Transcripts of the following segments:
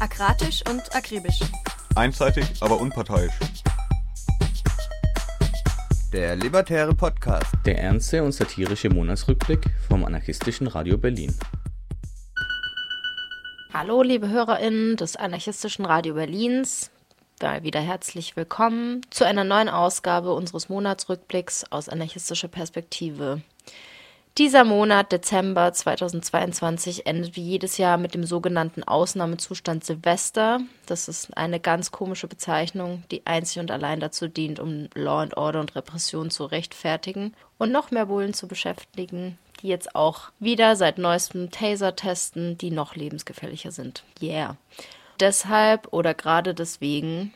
Akratisch und akribisch. Einseitig, aber unparteiisch. Der Libertäre Podcast. Der ernste und satirische Monatsrückblick vom anarchistischen Radio Berlin. Hallo, liebe HörerInnen des anarchistischen Radio Berlins. Da wieder herzlich willkommen zu einer neuen Ausgabe unseres Monatsrückblicks aus anarchistischer Perspektive. Dieser Monat, Dezember 2022, endet wie jedes Jahr mit dem sogenannten Ausnahmezustand Silvester. Das ist eine ganz komische Bezeichnung, die einzig und allein dazu dient, um Law and Order und Repression zu rechtfertigen und noch mehr Bullen zu beschäftigen, die jetzt auch wieder seit neuestem Taser testen, die noch lebensgefährlicher sind. Yeah. Deshalb oder gerade deswegen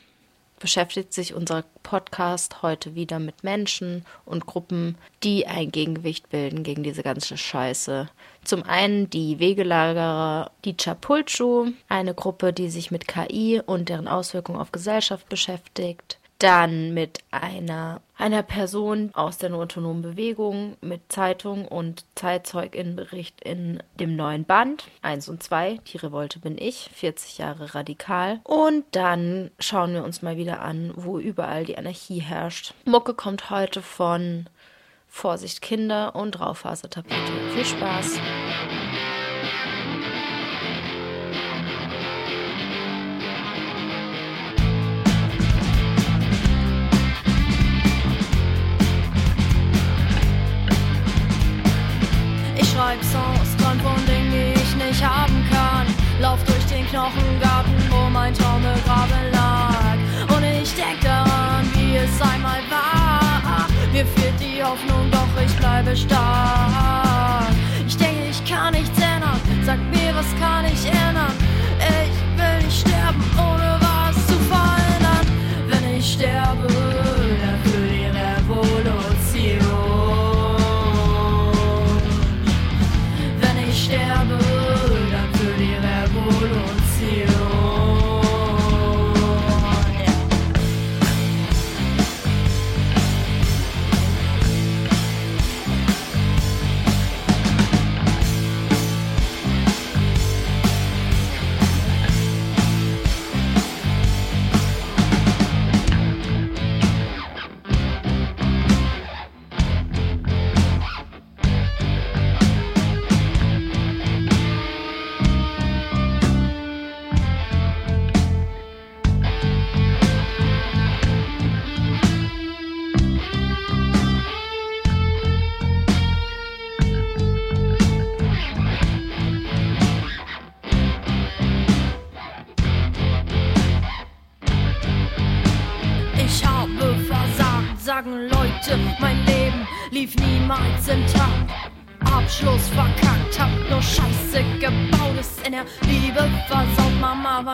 beschäftigt sich unser Podcast heute wieder mit Menschen und Gruppen, die ein Gegengewicht bilden gegen diese ganze Scheiße. Zum einen die Wegelagerer, die Chapulchu, eine Gruppe, die sich mit KI und deren Auswirkungen auf Gesellschaft beschäftigt dann mit einer, einer Person aus der autonomen Bewegung mit Zeitung und Zeitzeuginnenbericht in dem neuen Band 1 und 2, Die Revolte bin ich, 40 Jahre radikal. Und dann schauen wir uns mal wieder an, wo überall die Anarchie herrscht. Mucke kommt heute von Vorsicht Kinder und Raufasertapete. Viel Spaß! Knochengarten, wo mein Traum begraben lag. Und ich denk daran, wie es einmal war. Mir fehlt die Hoffnung, doch ich bleibe stark.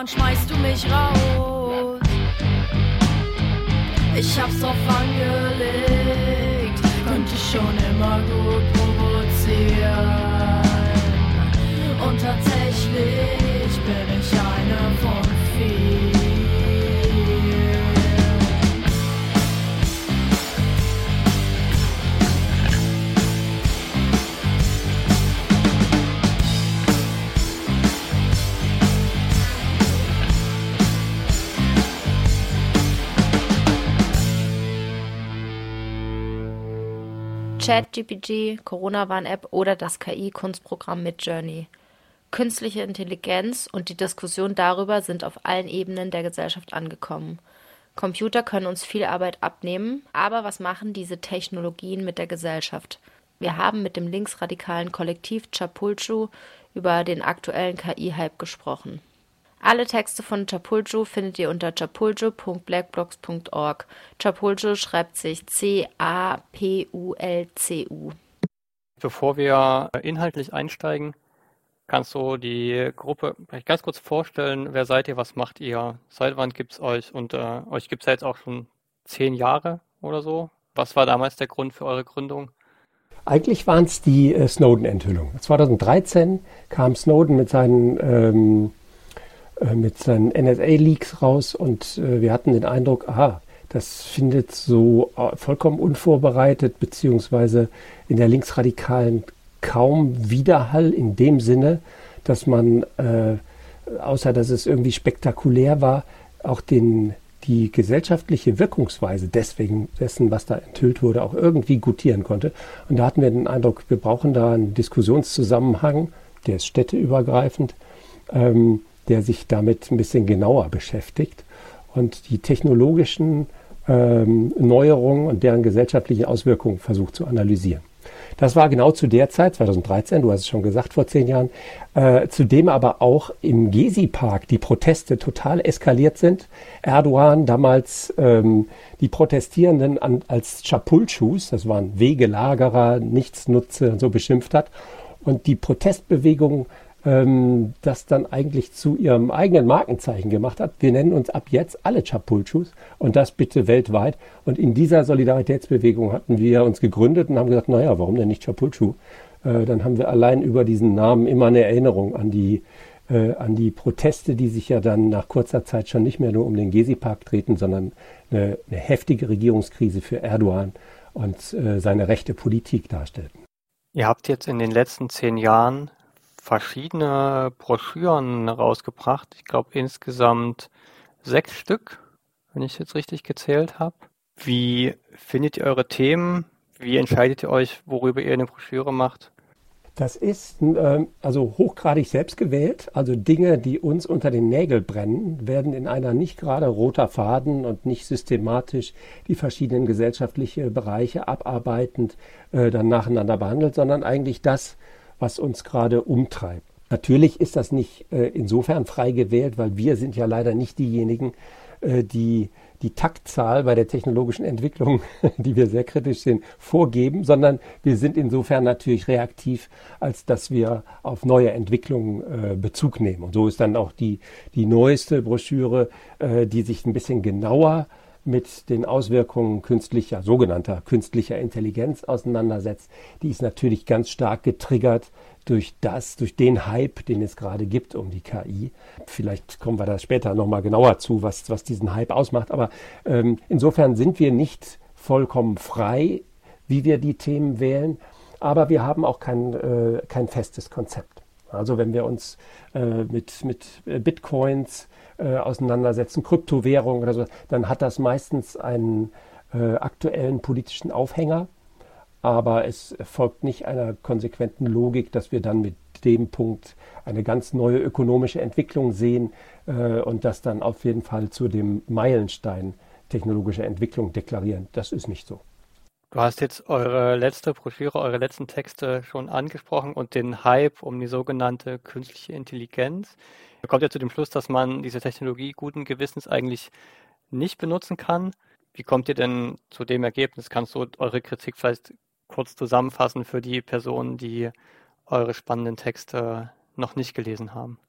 Mama, wann ChatGPT, Corona-Warn-App oder das KI-Kunstprogramm Midjourney. Künstliche Intelligenz und die Diskussion darüber sind auf allen Ebenen der Gesellschaft angekommen. Computer können uns viel Arbeit abnehmen, aber was machen diese Technologien mit der Gesellschaft? Wir haben mit dem linksradikalen Kollektiv Chapulchu über den aktuellen KI-Hype gesprochen. Alle Texte von Chapulchu findet ihr unter chapulchu.blackblocks.org. Chapulchu schreibt sich C-A-P-U-L-C-U. Bevor wir inhaltlich einsteigen, kannst du die Gruppe vielleicht ganz kurz vorstellen, wer seid ihr, was macht ihr, seit wann gibt es euch und äh, euch gibt es ja jetzt auch schon zehn Jahre oder so. Was war damals der Grund für eure Gründung? Eigentlich waren es die äh, Snowden-Enthüllungen. 2013 kam Snowden mit seinen, ähm, äh, mit seinen NSA-Leaks raus und äh, wir hatten den Eindruck, aha, das findet so äh, vollkommen unvorbereitet beziehungsweise in der Linksradikalen kaum Widerhall in dem Sinne, dass man äh, außer dass es irgendwie spektakulär war, auch den, die gesellschaftliche Wirkungsweise deswegen dessen, was da enthüllt wurde, auch irgendwie gutieren konnte. Und da hatten wir den Eindruck, wir brauchen da einen Diskussionszusammenhang, der ist städteübergreifend, ähm, der sich damit ein bisschen genauer beschäftigt und die technologischen ähm, Neuerungen und deren gesellschaftliche Auswirkungen versucht zu analysieren. Das war genau zu der Zeit, 2013, du hast es schon gesagt, vor zehn Jahren, äh, zu dem aber auch im Gezi-Park die Proteste total eskaliert sind. Erdogan damals ähm, die Protestierenden an, als Chapulchus, das waren Wegelagerer, Nichtsnutze und so beschimpft hat. Und die Protestbewegung ähm, das dann eigentlich zu ihrem eigenen Markenzeichen gemacht hat. Wir nennen uns ab jetzt alle Chapulchus und das bitte weltweit. Und in dieser Solidaritätsbewegung hatten wir uns gegründet und haben gesagt, naja, warum denn nicht Chapulchu? Äh, dann haben wir allein über diesen Namen immer eine Erinnerung an die, äh, an die Proteste, die sich ja dann nach kurzer Zeit schon nicht mehr nur um den Gezi-Park treten, sondern eine, eine, heftige Regierungskrise für Erdogan und äh, seine rechte Politik darstellten. Ihr habt jetzt in den letzten zehn Jahren verschiedene Broschüren rausgebracht. Ich glaube insgesamt sechs Stück, wenn ich jetzt richtig gezählt habe. Wie findet ihr eure Themen? Wie entscheidet ihr euch, worüber ihr eine Broschüre macht? Das ist äh, also hochgradig selbst gewählt. Also Dinge, die uns unter den Nägeln brennen, werden in einer nicht gerade roter Faden und nicht systematisch die verschiedenen gesellschaftlichen Bereiche abarbeitend äh, dann nacheinander behandelt, sondern eigentlich das, was uns gerade umtreibt. Natürlich ist das nicht äh, insofern frei gewählt, weil wir sind ja leider nicht diejenigen, äh, die die Taktzahl bei der technologischen Entwicklung, die wir sehr kritisch sehen, vorgeben, sondern wir sind insofern natürlich reaktiv, als dass wir auf neue Entwicklungen äh, Bezug nehmen. Und so ist dann auch die, die neueste Broschüre, äh, die sich ein bisschen genauer mit den Auswirkungen künstlicher, sogenannter künstlicher Intelligenz auseinandersetzt, die ist natürlich ganz stark getriggert durch das, durch den Hype, den es gerade gibt um die KI. Vielleicht kommen wir da später nochmal genauer zu, was, was diesen Hype ausmacht. Aber ähm, insofern sind wir nicht vollkommen frei, wie wir die Themen wählen. Aber wir haben auch kein, äh, kein festes Konzept. Also wenn wir uns äh, mit, mit Bitcoins äh, auseinandersetzen, Kryptowährungen oder so, dann hat das meistens einen äh, aktuellen politischen Aufhänger. Aber es folgt nicht einer konsequenten Logik, dass wir dann mit dem Punkt eine ganz neue ökonomische Entwicklung sehen äh, und das dann auf jeden Fall zu dem Meilenstein technologischer Entwicklung deklarieren. Das ist nicht so. Du hast jetzt eure letzte Broschüre, eure letzten Texte schon angesprochen und den Hype um die sogenannte künstliche Intelligenz. Ihr kommt ja zu dem Schluss, dass man diese Technologie guten Gewissens eigentlich nicht benutzen kann. Wie kommt ihr denn zu dem Ergebnis? Kannst du eure Kritik vielleicht kurz zusammenfassen für die Personen, die eure spannenden Texte noch nicht gelesen haben?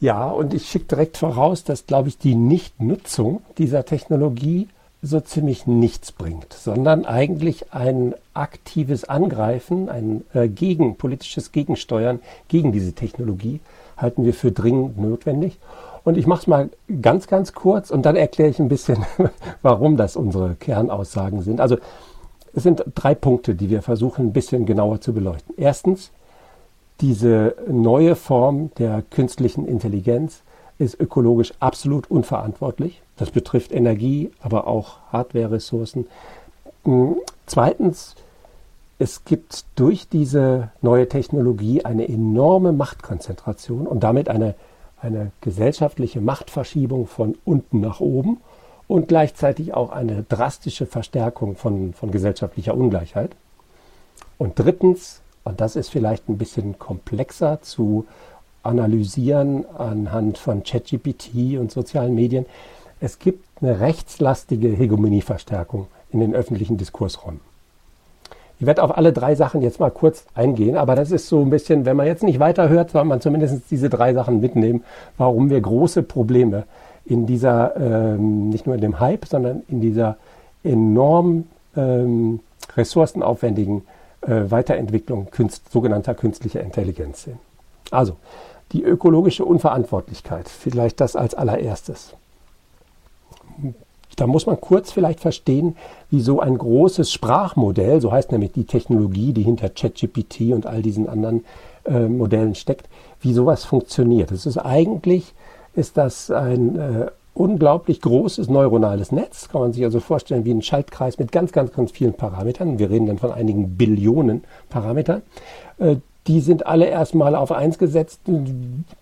Ja, und ich schicke direkt voraus, dass, glaube ich, die Nichtnutzung dieser Technologie so ziemlich nichts bringt, sondern eigentlich ein aktives Angreifen, ein äh, gegen, politisches Gegensteuern gegen diese Technologie halten wir für dringend notwendig. Und ich mache es mal ganz, ganz kurz und dann erkläre ich ein bisschen, warum das unsere Kernaussagen sind. Also es sind drei Punkte, die wir versuchen ein bisschen genauer zu beleuchten. Erstens, diese neue Form der künstlichen Intelligenz ist ökologisch absolut unverantwortlich. Das betrifft Energie, aber auch Hardware-Ressourcen. Hm, zweitens, es gibt durch diese neue Technologie eine enorme Machtkonzentration und damit eine, eine gesellschaftliche Machtverschiebung von unten nach oben und gleichzeitig auch eine drastische Verstärkung von, von gesellschaftlicher Ungleichheit. Und drittens, und das ist vielleicht ein bisschen komplexer zu analysieren anhand von ChatGPT und sozialen Medien, es gibt eine rechtslastige Hegemonieverstärkung in den öffentlichen Diskursräumen. Ich werde auf alle drei Sachen jetzt mal kurz eingehen, aber das ist so ein bisschen, wenn man jetzt nicht weiterhört, soll man zumindest diese drei Sachen mitnehmen, warum wir große Probleme in dieser, ähm, nicht nur in dem Hype, sondern in dieser enorm ähm, ressourcenaufwendigen äh, Weiterentwicklung künst, sogenannter künstlicher Intelligenz sehen. Also, die ökologische Unverantwortlichkeit, vielleicht das als allererstes. Da muss man kurz vielleicht verstehen, wie so ein großes Sprachmodell, so heißt nämlich die Technologie, die hinter ChatGPT und all diesen anderen äh, Modellen steckt, wie sowas funktioniert. Es ist eigentlich, ist das ein äh, unglaublich großes neuronales Netz, kann man sich also vorstellen wie ein Schaltkreis mit ganz, ganz, ganz vielen Parametern. Wir reden dann von einigen Billionen Parametern. Äh, die sind alle erstmal auf eins gesetzt.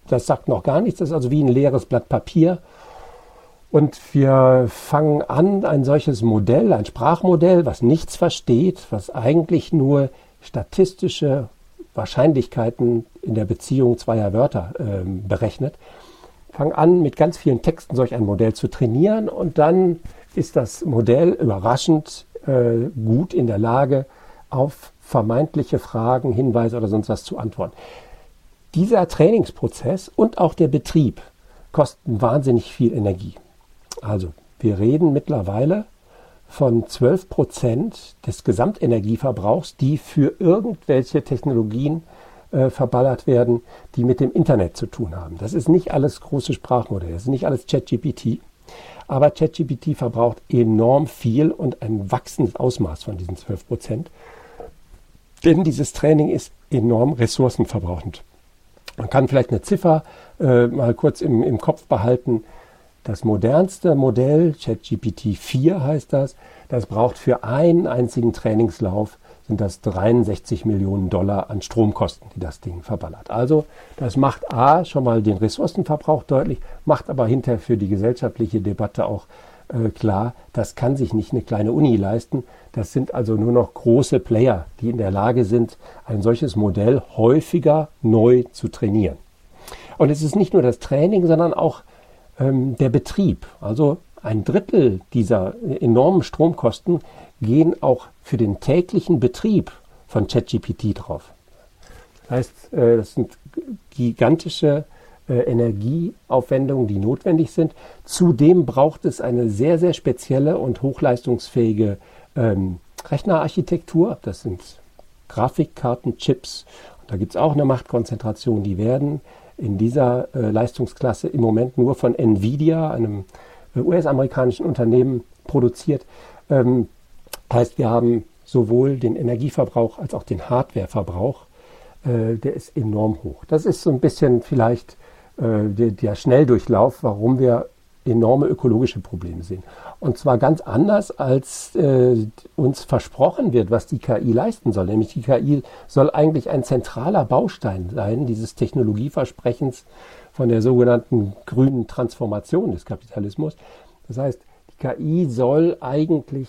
Das sagt noch gar nichts. Das ist also wie ein leeres Blatt Papier. Und wir fangen an, ein solches Modell, ein Sprachmodell, was nichts versteht, was eigentlich nur statistische Wahrscheinlichkeiten in der Beziehung zweier Wörter äh, berechnet. Fangen an, mit ganz vielen Texten solch ein Modell zu trainieren und dann ist das Modell überraschend äh, gut in der Lage, auf vermeintliche Fragen, Hinweise oder sonst was zu antworten. Dieser Trainingsprozess und auch der Betrieb kosten wahnsinnig viel Energie. Also wir reden mittlerweile von 12 Prozent des Gesamtenergieverbrauchs, die für irgendwelche Technologien äh, verballert werden, die mit dem Internet zu tun haben. Das ist nicht alles große Sprachmodelle, das ist nicht alles ChatGPT. Aber ChatGPT verbraucht enorm viel und ein wachsendes Ausmaß von diesen 12 Prozent. Denn dieses Training ist enorm ressourcenverbrauchend. Man kann vielleicht eine Ziffer äh, mal kurz im, im Kopf behalten. Das modernste Modell, ChatGPT 4 heißt das, das braucht für einen einzigen Trainingslauf sind das 63 Millionen Dollar an Stromkosten, die das Ding verballert. Also das macht A schon mal den Ressourcenverbrauch deutlich, macht aber hinterher für die gesellschaftliche Debatte auch äh, klar, das kann sich nicht eine kleine Uni leisten. Das sind also nur noch große Player, die in der Lage sind, ein solches Modell häufiger neu zu trainieren. Und es ist nicht nur das Training, sondern auch ähm, der Betrieb. Also ein Drittel dieser enormen Stromkosten gehen auch für den täglichen Betrieb von ChatGPT drauf. Das heißt, äh, das sind gigantische äh, Energieaufwendungen, die notwendig sind. Zudem braucht es eine sehr, sehr spezielle und hochleistungsfähige ähm, Rechnerarchitektur. Das sind Grafikkartenchips. Da gibt es auch eine Machtkonzentration. Die werden in dieser äh, Leistungsklasse im Moment nur von Nvidia, einem äh, US-amerikanischen Unternehmen, produziert. Ähm, heißt, wir haben sowohl den Energieverbrauch als auch den Hardwareverbrauch. Äh, der ist enorm hoch. Das ist so ein bisschen vielleicht der, der Schnelldurchlauf, warum wir enorme ökologische Probleme sehen. Und zwar ganz anders, als äh, uns versprochen wird, was die KI leisten soll. Nämlich die KI soll eigentlich ein zentraler Baustein sein, dieses Technologieversprechens von der sogenannten grünen Transformation des Kapitalismus. Das heißt, die KI soll eigentlich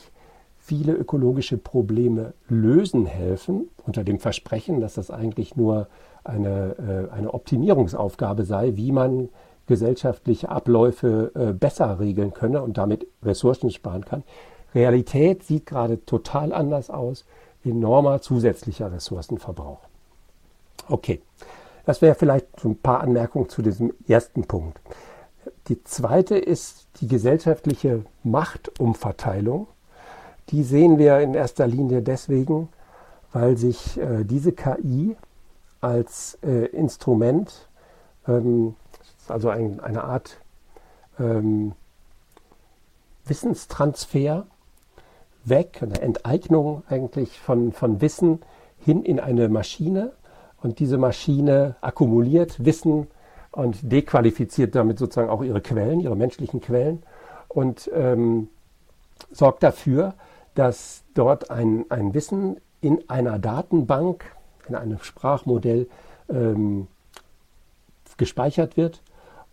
viele ökologische Probleme lösen helfen, unter dem Versprechen, dass das eigentlich nur eine, äh, eine Optimierungsaufgabe sei, wie man gesellschaftliche Abläufe äh, besser regeln könne und damit Ressourcen sparen kann. Realität sieht gerade total anders aus. Enormer zusätzlicher Ressourcenverbrauch. Okay, das wäre vielleicht ein paar Anmerkungen zu diesem ersten Punkt. Die zweite ist die gesellschaftliche Machtumverteilung. Die sehen wir in erster Linie deswegen, weil sich äh, diese KI als äh, Instrument ähm, also ein, eine Art ähm, Wissenstransfer weg, eine Enteignung eigentlich von, von Wissen hin in eine Maschine. Und diese Maschine akkumuliert Wissen und dequalifiziert damit sozusagen auch ihre Quellen, ihre menschlichen Quellen und ähm, sorgt dafür, dass dort ein, ein Wissen in einer Datenbank, in einem Sprachmodell ähm, gespeichert wird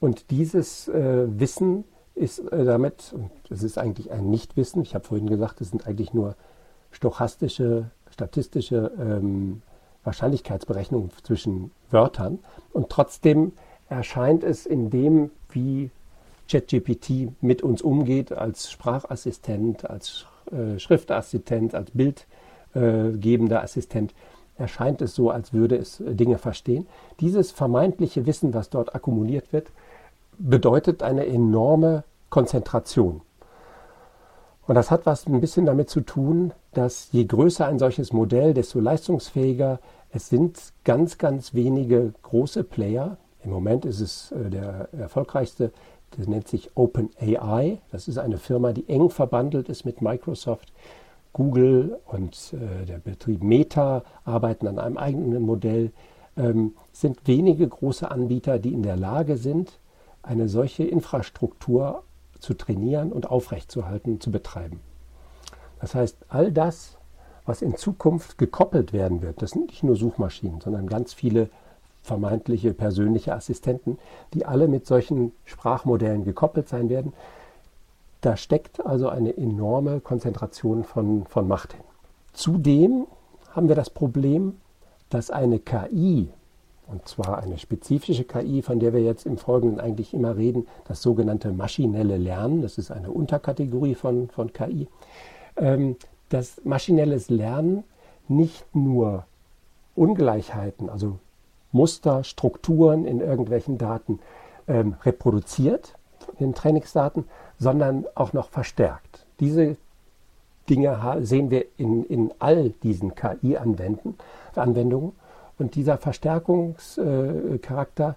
und dieses äh, Wissen ist äh, damit, und es ist eigentlich ein Nichtwissen, ich habe vorhin gesagt, es sind eigentlich nur stochastische, statistische ähm, Wahrscheinlichkeitsberechnungen zwischen Wörtern. Und trotzdem erscheint es in dem, wie ChatGPT mit uns umgeht, als Sprachassistent, als äh, Schriftassistent, als bildgebender Assistent, erscheint es so, als würde es äh, Dinge verstehen. Dieses vermeintliche Wissen, was dort akkumuliert wird, bedeutet eine enorme Konzentration. Und das hat was ein bisschen damit zu tun, dass je größer ein solches Modell, desto leistungsfähiger. Es sind ganz, ganz wenige große Player Im Moment ist es äh, der erfolgreichste, das nennt sich OpenAI. Das ist eine Firma, die eng verbandelt ist mit Microsoft. Google und äh, der Betrieb Meta arbeiten an einem eigenen Modell. Ähm, sind wenige große Anbieter, die in der Lage sind, eine solche Infrastruktur zu trainieren und aufrechtzuerhalten, zu betreiben. Das heißt, all das, was in Zukunft gekoppelt werden wird, das sind nicht nur Suchmaschinen, sondern ganz viele vermeintliche persönliche Assistenten, die alle mit solchen Sprachmodellen gekoppelt sein werden. Da steckt also eine enorme Konzentration von, von Macht hin. Zudem haben wir das Problem, dass eine KI, und zwar eine spezifische KI, von der wir jetzt im Folgenden eigentlich immer reden, das sogenannte maschinelle Lernen, das ist eine Unterkategorie von, von KI, ähm, dass maschinelles Lernen nicht nur Ungleichheiten, also Muster, Strukturen in irgendwelchen Daten ähm, reproduziert, in Trainingsdaten, sondern auch noch verstärkt. Diese Dinge sehen wir in, in all diesen KI-Anwendungen. Und dieser Verstärkungscharakter äh,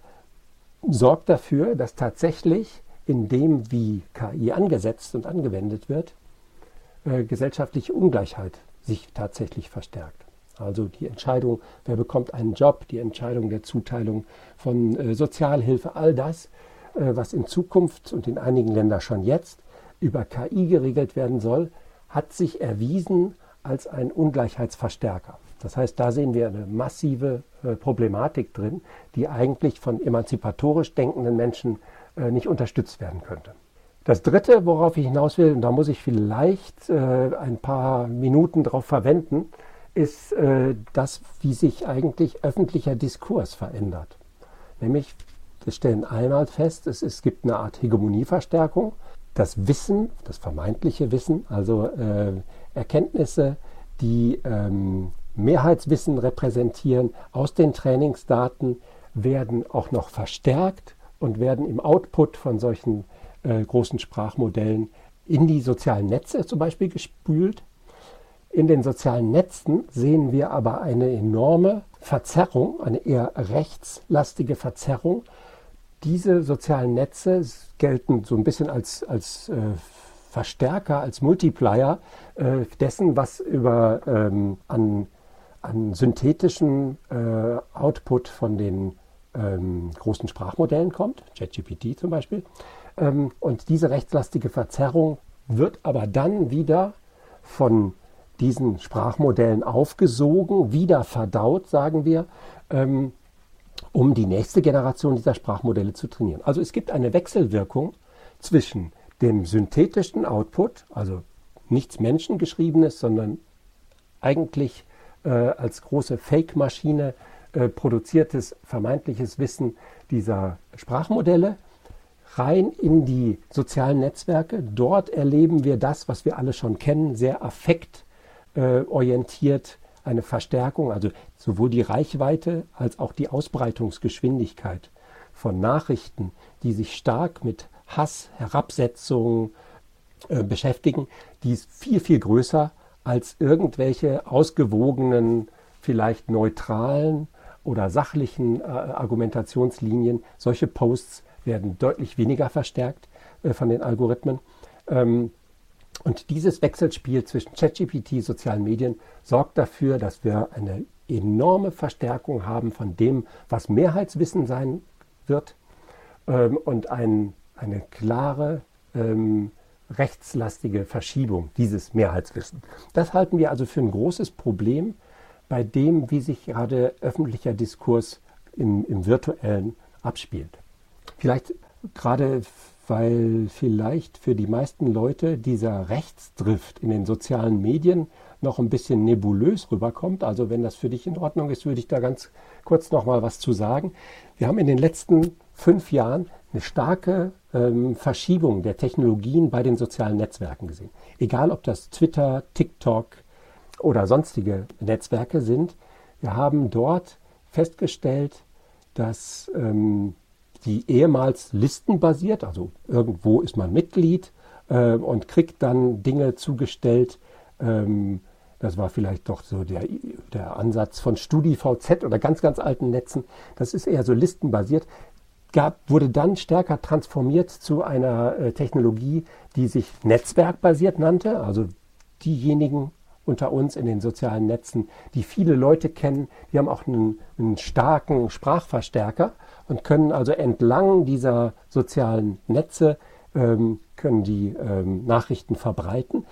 sorgt dafür, dass tatsächlich in dem, wie KI angesetzt und angewendet wird, äh, gesellschaftliche Ungleichheit sich tatsächlich verstärkt. Also die Entscheidung, wer bekommt einen Job, die Entscheidung der Zuteilung von äh, Sozialhilfe, all das, was in Zukunft und in einigen Ländern schon jetzt über KI geregelt werden soll, hat sich erwiesen als ein Ungleichheitsverstärker. Das heißt, da sehen wir eine massive äh, Problematik drin, die eigentlich von emanzipatorisch denkenden Menschen äh, nicht unterstützt werden könnte. Das Dritte, worauf ich hinaus will, und da muss ich vielleicht äh, ein paar Minuten darauf verwenden, ist äh, das, wie sich eigentlich öffentlicher Diskurs verändert. Nämlich, wir stellen einmal fest, es, es gibt eine Art Hegemonieverstärkung. Das Wissen, das vermeintliche Wissen, also äh, Erkenntnisse, die ähm, Mehrheitswissen repräsentieren aus den Trainingsdaten, werden auch noch verstärkt und werden im Output von solchen äh, großen Sprachmodellen in die sozialen Netze zum Beispiel gespült. In den sozialen Netzen sehen wir aber eine enorme Verzerrung, eine eher rechtslastige Verzerrung. Diese sozialen Netze gelten so ein bisschen als, als äh, Verstärker, als Multiplier äh, dessen, was über ähm, an, an synthetischen äh, Output von den ähm, großen Sprachmodellen kommt, ChatGPT zum Beispiel. Ähm, und diese rechtslastige Verzerrung wird aber dann wieder von diesen Sprachmodellen aufgesogen, wieder verdaut, sagen wir, ähm, um die nächste Generation dieser Sprachmodelle zu trainieren. Also es gibt eine Wechselwirkung zwischen dem synthetischen Output, also nichts menschengeschriebenes, sondern eigentlich äh, als große Fake-Maschine äh, produziertes vermeintliches Wissen dieser Sprachmodelle rein in die sozialen Netzwerke. Dort erleben wir das, was wir alle schon kennen, sehr affekt äh, eine Verstärkung, also sowohl die Reichweite als auch die Ausbreitungsgeschwindigkeit von Nachrichten, die sich stark mit Hass, Herabsetzung äh, beschäftigen, die ist viel, viel größer als irgendwelche ausgewogenen, vielleicht neutralen oder sachlichen äh, Argumentationslinien. Solche Posts werden deutlich weniger verstärkt äh, von den Algorithmen. Ähm, und dieses Wechselspiel zwischen ChatGPT, sozialen Medien, sorgt dafür, dass wir eine enorme Verstärkung haben von dem, was Mehrheitswissen sein wird ähm, und ein, eine klare ähm, rechtslastige Verschiebung dieses Mehrheitswissen. Das halten wir also für ein großes Problem bei dem, wie sich gerade öffentlicher Diskurs im, im virtuellen abspielt. Vielleicht gerade weil vielleicht für die meisten Leute dieser Rechtsdrift in den sozialen Medien noch ein bisschen nebulös rüberkommt. Also wenn das für dich in Ordnung ist, würde ich da ganz kurz noch mal was zu sagen. Wir haben in den letzten fünf Jahren eine starke ähm, Verschiebung der Technologien bei den sozialen Netzwerken gesehen. Egal ob das Twitter, TikTok oder sonstige Netzwerke sind, wir haben dort festgestellt, dass ähm, die ehemals listenbasiert, also irgendwo ist man Mitglied äh, und kriegt dann Dinge zugestellt. Ähm, das war vielleicht doch so der, der Ansatz von StudiVZ oder ganz, ganz alten Netzen. Das ist eher so listenbasiert. gab, wurde dann stärker transformiert zu einer äh, Technologie, die sich netzwerkbasiert nannte. Also diejenigen unter uns in den sozialen Netzen, die viele Leute kennen, die haben auch einen, einen starken Sprachverstärker und können also entlang dieser sozialen Netze ähm, können die ähm, Nachrichten verbreiten.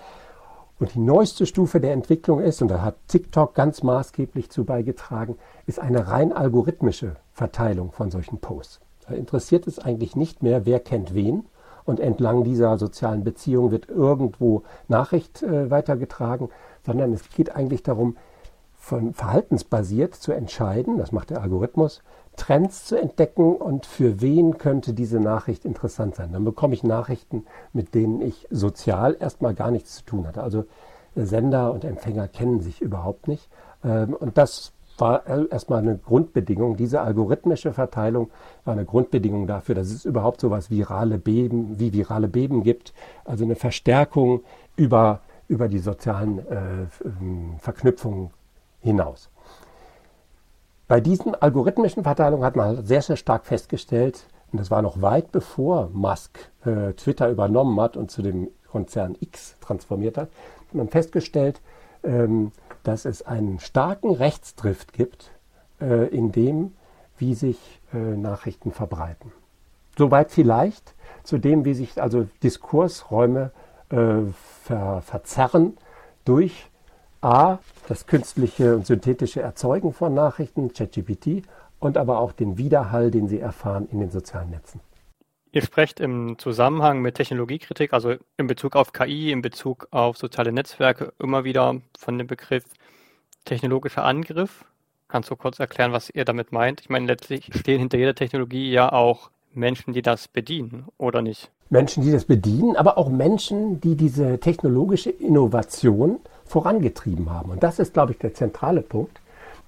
Und die neueste Stufe der Entwicklung ist, und da hat TikTok ganz maßgeblich zu beigetragen, ist eine rein algorithmische Verteilung von solchen Posts. Da interessiert es eigentlich nicht mehr, wer kennt wen. Und entlang dieser sozialen Beziehung wird irgendwo Nachricht äh, weitergetragen, sondern es geht eigentlich darum, von verhaltensbasiert zu entscheiden, das macht der Algorithmus, Trends zu entdecken und für wen könnte diese Nachricht interessant sein. Dann bekomme ich Nachrichten, mit denen ich sozial erstmal gar nichts zu tun hatte. Also Sender und Empfänger kennen sich überhaupt nicht. Ähm, und das war erstmal eine Grundbedingung. Diese algorithmische Verteilung war eine Grundbedingung dafür, dass es überhaupt so etwas virale Beben, wie virale Beben gibt. Also eine Verstärkung über, über die sozialen äh, ähm, Verknüpfungen hinaus. Bei diesen algorithmischen Verteilungen hat man sehr, sehr stark festgestellt, und das war noch weit bevor Musk äh, Twitter übernommen hat und zu dem Konzern X transformiert hat, hat man festgestellt, ähm, dass es einen starken Rechtsdrift gibt äh, in dem, wie sich äh, Nachrichten verbreiten. Soweit vielleicht zu dem, wie sich also Diskursräume äh, ver verzerren durch A, das künstliche und synthetische Erzeugen von Nachrichten, ChatGPT, und aber auch den Widerhall, den sie erfahren in den sozialen Netzen. Ihr sprecht im Zusammenhang mit Technologiekritik, also in Bezug auf KI, in Bezug auf soziale Netzwerke, immer wieder von dem Begriff technologischer Angriff. Kannst du kurz erklären, was ihr damit meint? Ich meine, letztlich stehen hinter jeder Technologie ja auch Menschen, die das bedienen, oder nicht? Menschen, die das bedienen, aber auch Menschen, die diese technologische Innovation vorangetrieben haben. Und das ist, glaube ich, der zentrale Punkt.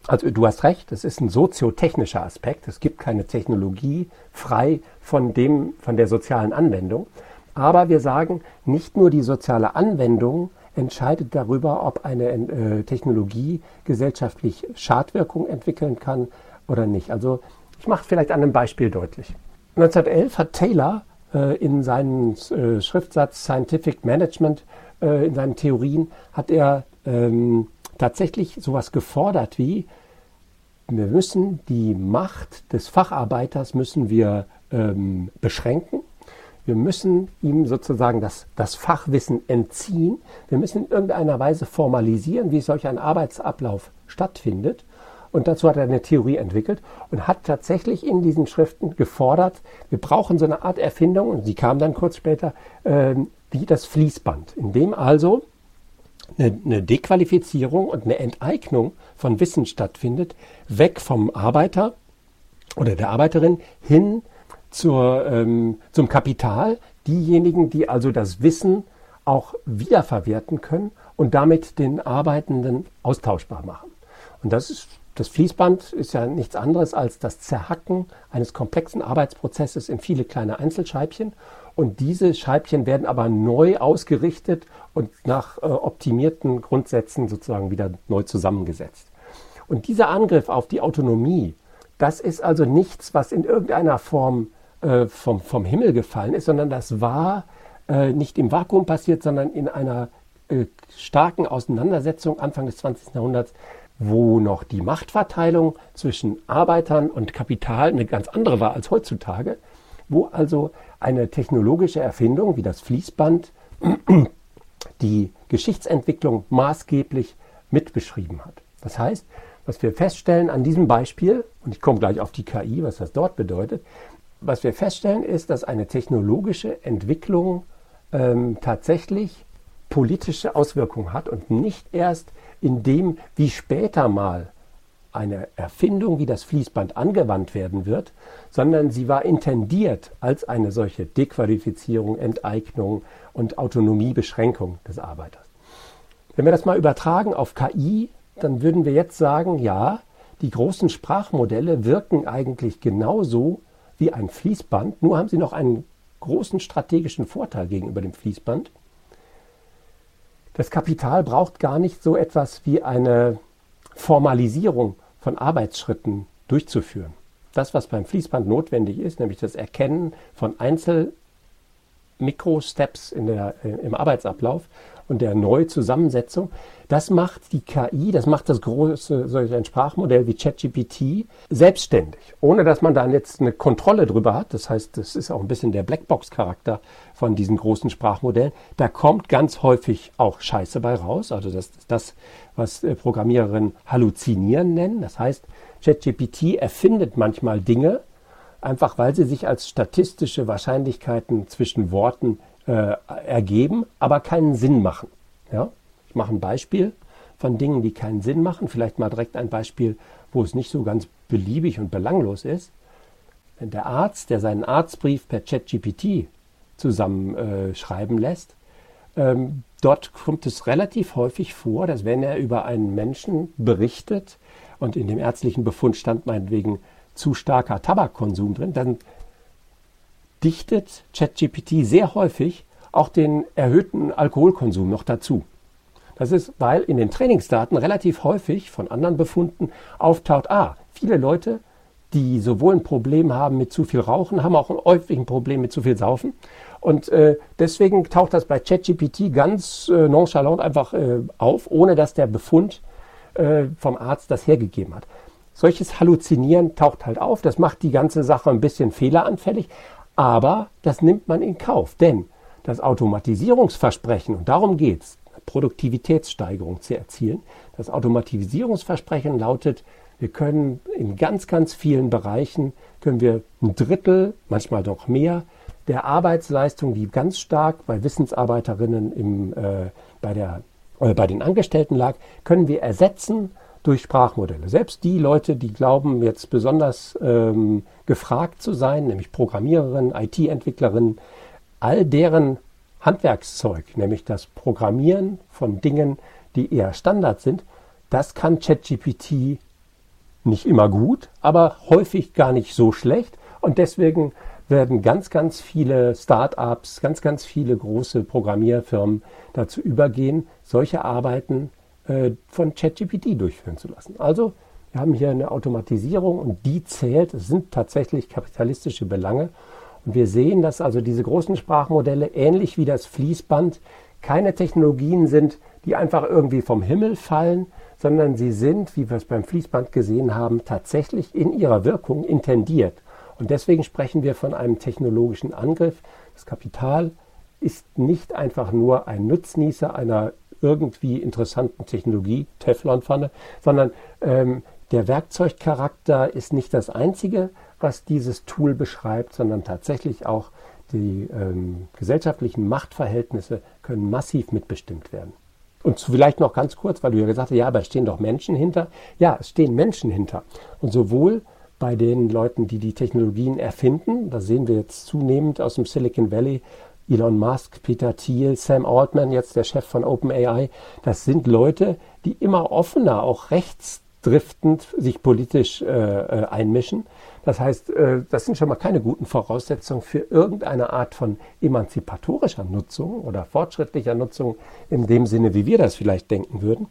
Also du hast recht, es ist ein soziotechnischer Aspekt. Es gibt keine Technologie frei von, dem, von der sozialen Anwendung. Aber wir sagen, nicht nur die soziale Anwendung entscheidet darüber, ob eine äh, Technologie gesellschaftlich Schadwirkung entwickeln kann oder nicht. Also ich mache vielleicht an einem Beispiel deutlich. 1911 hat Taylor in seinem äh, Schriftsatz Scientific Management äh, in seinen Theorien hat er ähm, tatsächlich sowas gefordert wie, wir müssen die Macht des Facharbeiters müssen wir ähm, beschränken. Wir müssen ihm sozusagen das, das Fachwissen entziehen. Wir müssen in irgendeiner Weise formalisieren, wie solch ein Arbeitsablauf stattfindet. Und dazu hat er eine Theorie entwickelt und hat tatsächlich in diesen Schriften gefordert, wir brauchen so eine Art Erfindung, und die kam dann kurz später, ähm, wie das Fließband, in dem also eine, eine Dequalifizierung und eine Enteignung von Wissen stattfindet, weg vom Arbeiter oder der Arbeiterin hin zur, ähm, zum Kapital, diejenigen, die also das Wissen auch wiederverwerten können und damit den Arbeitenden austauschbar machen. Und das ist das Fließband ist ja nichts anderes als das Zerhacken eines komplexen Arbeitsprozesses in viele kleine Einzelscheibchen und diese Scheibchen werden aber neu ausgerichtet und nach äh, optimierten Grundsätzen sozusagen wieder neu zusammengesetzt. Und dieser Angriff auf die Autonomie, das ist also nichts, was in irgendeiner Form äh, vom, vom Himmel gefallen ist, sondern das war äh, nicht im Vakuum passiert, sondern in einer äh, starken Auseinandersetzung Anfang des 20. Jahrhunderts, wo noch die Machtverteilung zwischen Arbeitern und Kapital eine ganz andere war als heutzutage, wo also eine technologische Erfindung wie das Fließband die Geschichtsentwicklung maßgeblich mitbeschrieben hat. Das heißt, was wir feststellen an diesem Beispiel, und ich komme gleich auf die KI, was das dort bedeutet, was wir feststellen ist, dass eine technologische Entwicklung ähm, tatsächlich politische Auswirkungen hat und nicht erst in dem, wie später mal eine Erfindung wie das Fließband angewandt werden wird, sondern sie war intendiert als eine solche Dequalifizierung, Enteignung und Autonomiebeschränkung des Arbeiters. Wenn wir das mal übertragen auf KI, dann würden wir jetzt sagen, ja, die großen Sprachmodelle wirken eigentlich genauso wie ein Fließband, nur haben sie noch einen großen strategischen Vorteil gegenüber dem Fließband. Das Kapital braucht gar nicht so etwas wie eine Formalisierung von Arbeitsschritten durchzuführen. das, was beim Fließband notwendig ist, nämlich das Erkennen von Einzel-Mikro-Steps äh, im Arbeitsablauf und der Neuzusammensetzung, das macht die KI, das macht das große solch ein Sprachmodell wie ChatGPT selbstständig, ohne dass man dann jetzt eine Kontrolle drüber hat. Das heißt, das ist auch ein bisschen der Blackbox-Charakter von diesen großen Sprachmodellen. Da kommt ganz häufig auch Scheiße bei raus. Also das ist das, was äh, Programmiererinnen Halluzinieren nennen. Das heißt, ChatGPT erfindet manchmal Dinge, einfach weil sie sich als statistische Wahrscheinlichkeiten zwischen Worten äh, ergeben, aber keinen Sinn machen. Ja? Ich mache ein Beispiel von Dingen, die keinen Sinn machen. Vielleicht mal direkt ein Beispiel, wo es nicht so ganz beliebig und belanglos ist. Wenn der Arzt, der seinen Arztbrief per ChatGPT zusammenschreiben äh, lässt, ähm, dort kommt es relativ häufig vor, dass wenn er über einen Menschen berichtet und in dem ärztlichen Befund stand meinetwegen zu starker Tabakkonsum drin, dann dichtet ChatGPT sehr häufig auch den erhöhten Alkoholkonsum noch dazu. Das ist, weil in den Trainingsdaten relativ häufig von anderen Befunden auftaucht, ah, viele Leute, die sowohl ein Problem haben mit zu viel Rauchen, haben auch häufig ein Problem mit zu viel Saufen. Und äh, deswegen taucht das bei ChatGPT ganz äh, nonchalant einfach äh, auf, ohne dass der Befund äh, vom Arzt das hergegeben hat. Solches Halluzinieren taucht halt auf, das macht die ganze Sache ein bisschen fehleranfällig, aber das nimmt man in Kauf, denn das Automatisierungsversprechen, und darum geht es, Produktivitätssteigerung zu erzielen, das Automatisierungsversprechen lautet, wir können in ganz, ganz vielen Bereichen, können wir ein Drittel, manchmal noch mehr, der Arbeitsleistung, die ganz stark bei Wissensarbeiterinnen im, äh, bei, der, äh, bei den Angestellten lag, können wir ersetzen durch Sprachmodelle. Selbst die Leute, die glauben, jetzt besonders ähm, gefragt zu sein, nämlich Programmiererinnen, IT-Entwicklerinnen, all deren Handwerkszeug, nämlich das Programmieren von Dingen, die eher Standard sind, das kann ChatGPT nicht immer gut, aber häufig gar nicht so schlecht. Und deswegen werden ganz, ganz viele Start-ups, ganz, ganz viele große Programmierfirmen dazu übergehen, solche Arbeiten äh, von ChatGPT durchführen zu lassen. Also wir haben hier eine Automatisierung und die zählt. Es sind tatsächlich kapitalistische Belange. Und wir sehen, dass also diese großen Sprachmodelle ähnlich wie das Fließband keine Technologien sind, die einfach irgendwie vom Himmel fallen, sondern sie sind, wie wir es beim Fließband gesehen haben, tatsächlich in ihrer Wirkung intendiert. Und deswegen sprechen wir von einem technologischen Angriff. Das Kapital ist nicht einfach nur ein Nutznießer einer irgendwie interessanten Technologie, Teflonpfanne, sondern ähm, der Werkzeugcharakter ist nicht das Einzige, was dieses Tool beschreibt, sondern tatsächlich auch die ähm, gesellschaftlichen Machtverhältnisse können massiv mitbestimmt werden. Und vielleicht noch ganz kurz, weil du ja gesagt hast, ja, aber es stehen doch Menschen hinter. Ja, es stehen Menschen hinter. Und sowohl bei den Leuten, die die Technologien erfinden, da sehen wir jetzt zunehmend aus dem Silicon Valley, Elon Musk, Peter Thiel, Sam Altman, jetzt der Chef von OpenAI, das sind Leute, die immer offener, auch rechtsdriftend sich politisch äh, äh, einmischen. Das heißt, äh, das sind schon mal keine guten Voraussetzungen für irgendeine Art von emanzipatorischer Nutzung oder fortschrittlicher Nutzung in dem Sinne, wie wir das vielleicht denken würden.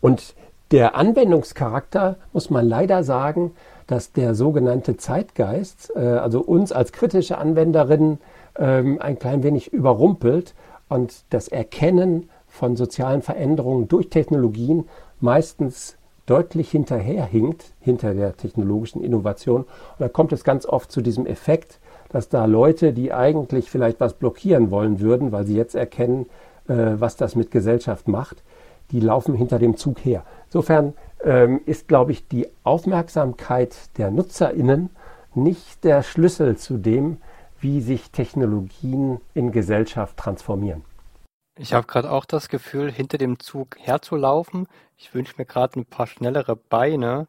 Und der Anwendungscharakter, muss man leider sagen, dass der sogenannte Zeitgeist, äh, also uns als kritische Anwenderinnen, ähm, ein klein wenig überrumpelt und das Erkennen von sozialen Veränderungen durch Technologien meistens deutlich hinterherhinkt, hinter der technologischen Innovation. Und da kommt es ganz oft zu diesem Effekt, dass da Leute, die eigentlich vielleicht was blockieren wollen würden, weil sie jetzt erkennen, äh, was das mit Gesellschaft macht, die laufen hinter dem Zug her. Insofern ähm, ist, glaube ich, die Aufmerksamkeit der NutzerInnen nicht der Schlüssel zu dem, wie sich Technologien in Gesellschaft transformieren. Ich habe gerade auch das Gefühl, hinter dem Zug herzulaufen. Ich wünsche mir gerade ein paar schnellere Beine,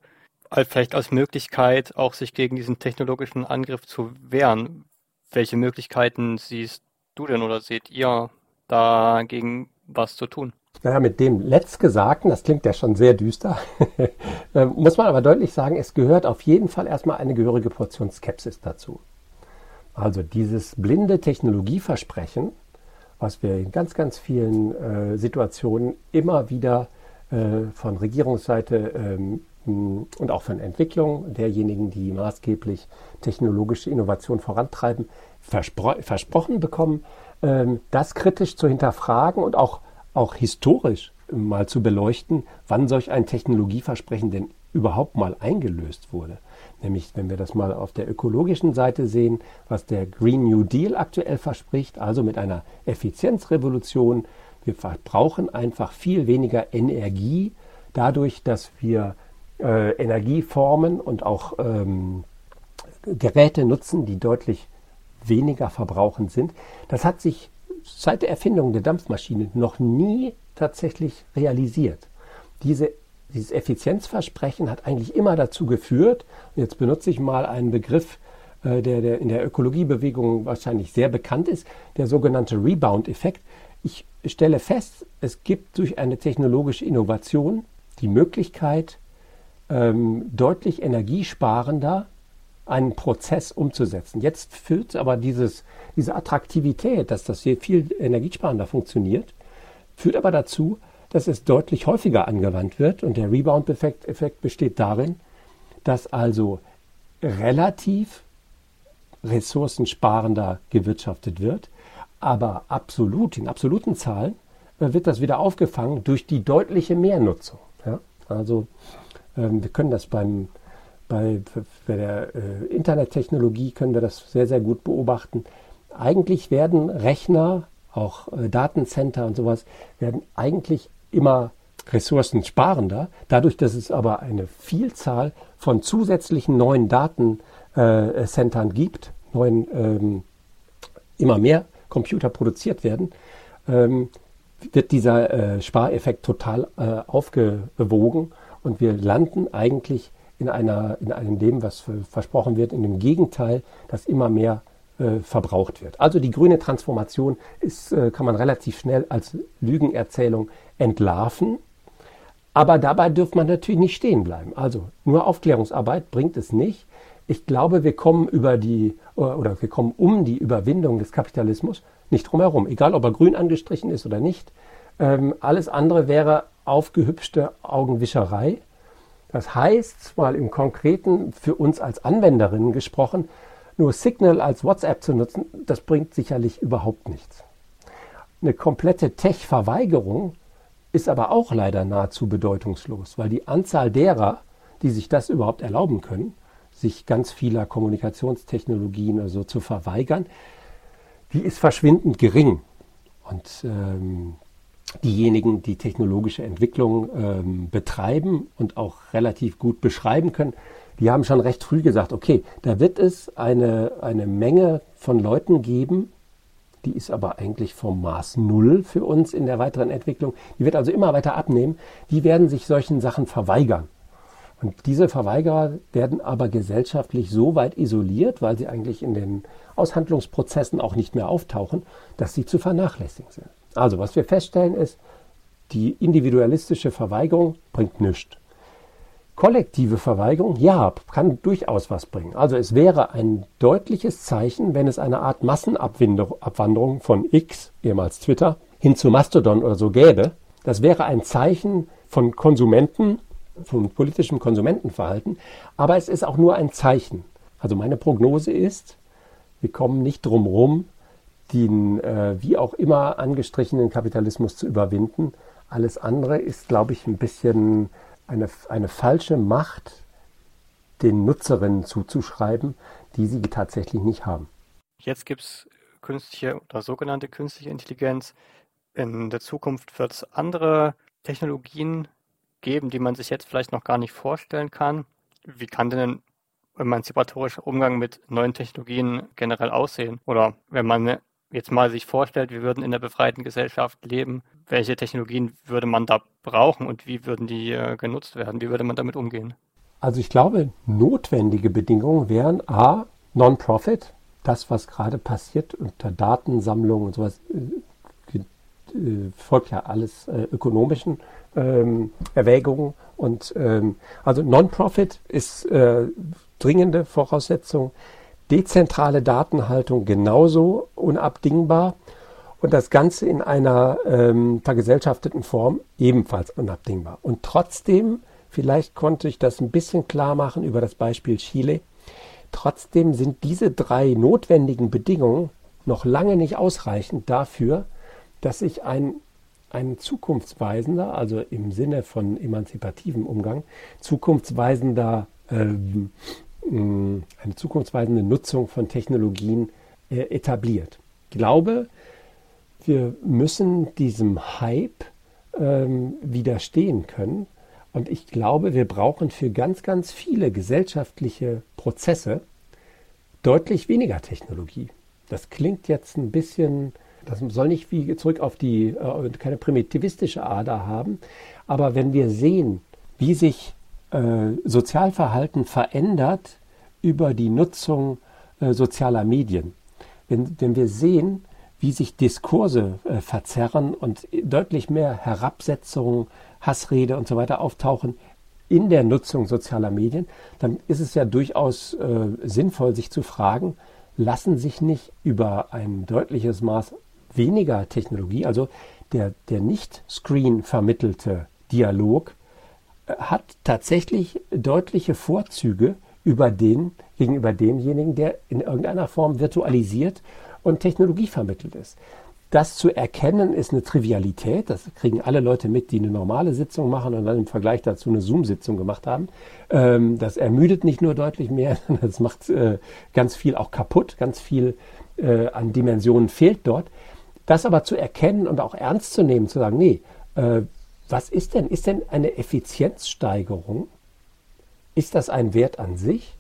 vielleicht als Möglichkeit, auch sich gegen diesen technologischen Angriff zu wehren. Welche Möglichkeiten siehst du denn oder seht ihr dagegen was zu tun? Naja, mit dem Letztgesagten, das klingt ja schon sehr düster, äh, muss man aber deutlich sagen, es gehört auf jeden Fall erstmal eine gehörige Portion Skepsis dazu. Also dieses blinde Technologieversprechen, was wir in ganz, ganz vielen äh, Situationen immer wieder äh, von Regierungsseite ähm, und auch von Entwicklung derjenigen, die maßgeblich technologische Innovation vorantreiben, verspro versprochen bekommen, ähm, das kritisch zu hinterfragen und auch, auch historisch mal zu beleuchten, wann solch ein Technologieversprechen denn überhaupt mal eingelöst wurde. Nämlich, wenn wir das mal auf der ökologischen Seite sehen, was der Green New Deal aktuell verspricht, also mit einer Effizienzrevolution. Wir verbrauchen einfach viel weniger Energie dadurch, dass wir äh, Energieformen und auch ähm, Geräte nutzen, die deutlich weniger verbrauchend sind. Das hat sich seit der Erfindung der Dampfmaschine noch nie tatsächlich realisiert. Diese, dieses Effizienzversprechen hat eigentlich immer dazu geführt, und jetzt benutze ich mal einen Begriff, äh, der, der in der Ökologiebewegung wahrscheinlich sehr bekannt ist, der sogenannte Rebound-Effekt. Ich stelle fest, es gibt durch eine technologische Innovation die Möglichkeit, ähm, deutlich energiesparender einen Prozess umzusetzen. Jetzt führt aber dieses, diese Attraktivität, dass das viel energiesparender funktioniert, führt aber dazu, dass es deutlich häufiger angewandt wird. Und der Rebound-Effekt Effekt besteht darin, dass also relativ ressourcensparender gewirtschaftet wird, aber absolut, in absoluten Zahlen, äh, wird das wieder aufgefangen durch die deutliche Mehrnutzung. Ja? Also ähm, wir können das beim bei, bei der äh, Internettechnologie können wir das sehr, sehr gut beobachten. Eigentlich werden Rechner, auch äh, Datencenter und sowas, werden eigentlich immer ressourcensparender, dadurch, dass es aber eine Vielzahl von zusätzlichen neuen Datencentern äh, gibt, neuen, ähm, immer mehr Computer produziert werden, ähm, wird dieser äh, Spareffekt total äh, aufgewogen und wir landen eigentlich in, einer, in einem dem, was versprochen wird, in dem Gegenteil, dass immer mehr äh, verbraucht wird. Also die grüne Transformation ist, äh, kann man relativ schnell als Lügenerzählung entlarven. Aber dabei dürfte man natürlich nicht stehen bleiben. Also nur Aufklärungsarbeit bringt es nicht. Ich glaube, wir kommen über die oder wir kommen um die Überwindung des Kapitalismus nicht drum herum. Egal, ob er grün angestrichen ist oder nicht. Ähm, alles andere wäre aufgehübschte Augenwischerei. Das heißt, mal im Konkreten für uns als Anwenderinnen gesprochen, nur Signal als WhatsApp zu nutzen, das bringt sicherlich überhaupt nichts. Eine komplette Tech-Verweigerung ist aber auch leider nahezu bedeutungslos, weil die Anzahl derer, die sich das überhaupt erlauben können, sich ganz vieler Kommunikationstechnologien oder zu verweigern, die ist verschwindend gering. Und ähm, diejenigen, die technologische Entwicklung ähm, betreiben und auch relativ gut beschreiben können, die haben schon recht früh gesagt, okay, da wird es eine, eine Menge von Leuten geben, die ist aber eigentlich vom Maß Null für uns in der weiteren Entwicklung. Die wird also immer weiter abnehmen. Die werden sich solchen Sachen verweigern. Und diese Verweigerer werden aber gesellschaftlich so weit isoliert, weil sie eigentlich in den Aushandlungsprozessen auch nicht mehr auftauchen, dass sie zu vernachlässigen sind. Also, was wir feststellen ist, die individualistische Verweigerung bringt nichts. Kollektive Verweigerung, ja, kann durchaus was bringen. Also es wäre ein deutliches Zeichen, wenn es eine Art Massenabwanderung von X, ehemals Twitter, hin zu Mastodon oder so gäbe. Das wäre ein Zeichen von Konsumenten, von politischem Konsumentenverhalten, aber es ist auch nur ein Zeichen. Also meine Prognose ist, wir kommen nicht drum herum, den äh, wie auch immer angestrichenen Kapitalismus zu überwinden. Alles andere ist, glaube ich, ein bisschen eine, eine falsche Macht den Nutzerinnen zuzuschreiben, die sie tatsächlich nicht haben. Jetzt gibt es künstliche oder sogenannte künstliche Intelligenz. In der Zukunft wird es andere Technologien geben, die man sich jetzt vielleicht noch gar nicht vorstellen kann. Wie kann denn ein emanzipatorischer Umgang mit neuen Technologien generell aussehen? Oder wenn man jetzt mal sich vorstellt, wir würden in der befreiten Gesellschaft leben, welche Technologien würde man da brauchen und wie würden die äh, genutzt werden? Wie würde man damit umgehen? Also ich glaube, notwendige Bedingungen wären A, Non-Profit, das, was gerade passiert unter Datensammlung und sowas, äh, äh, folgt ja alles ökonomischen ähm, Erwägungen. Und ähm, also Non-Profit ist dringende Voraussetzung dezentrale Datenhaltung genauso unabdingbar und das Ganze in einer ähm, vergesellschafteten Form ebenfalls unabdingbar. Und trotzdem Vielleicht konnte ich das ein bisschen klar machen über das Beispiel Chile. Trotzdem sind diese drei notwendigen Bedingungen noch lange nicht ausreichend dafür, dass ich ein, ein zukunftsweisender, also im Sinne von emanzipativem Umgang, zukunftsweisender, ähm, eine zukunftsweisende Nutzung von Technologien äh, etabliert. Ich glaube, wir müssen diesem Hype ähm, widerstehen können. Und ich glaube, wir brauchen für ganz, ganz viele gesellschaftliche Prozesse deutlich weniger Technologie. Das klingt jetzt ein bisschen, das soll nicht wie zurück auf die, äh, keine primitivistische Ader haben, aber wenn wir sehen, wie sich äh, Sozialverhalten verändert über die Nutzung äh, sozialer Medien, wenn, wenn wir sehen, wie sich Diskurse äh, verzerren und deutlich mehr Herabsetzung, Hassrede und so weiter auftauchen in der Nutzung sozialer Medien, dann ist es ja durchaus sinnvoll, sich zu fragen, lassen sich nicht über ein deutliches Maß weniger Technologie, also der, der nicht Screen vermittelte Dialog, hat tatsächlich deutliche Vorzüge über den, gegenüber demjenigen, der in irgendeiner Form virtualisiert und Technologie vermittelt ist. Das zu erkennen ist eine Trivialität. Das kriegen alle Leute mit, die eine normale Sitzung machen und dann im Vergleich dazu eine Zoom-Sitzung gemacht haben. Ähm, das ermüdet nicht nur deutlich mehr, sondern das macht äh, ganz viel auch kaputt. Ganz viel äh, an Dimensionen fehlt dort. Das aber zu erkennen und auch ernst zu nehmen, zu sagen, nee, äh, was ist denn? Ist denn eine Effizienzsteigerung? Ist das ein Wert an sich?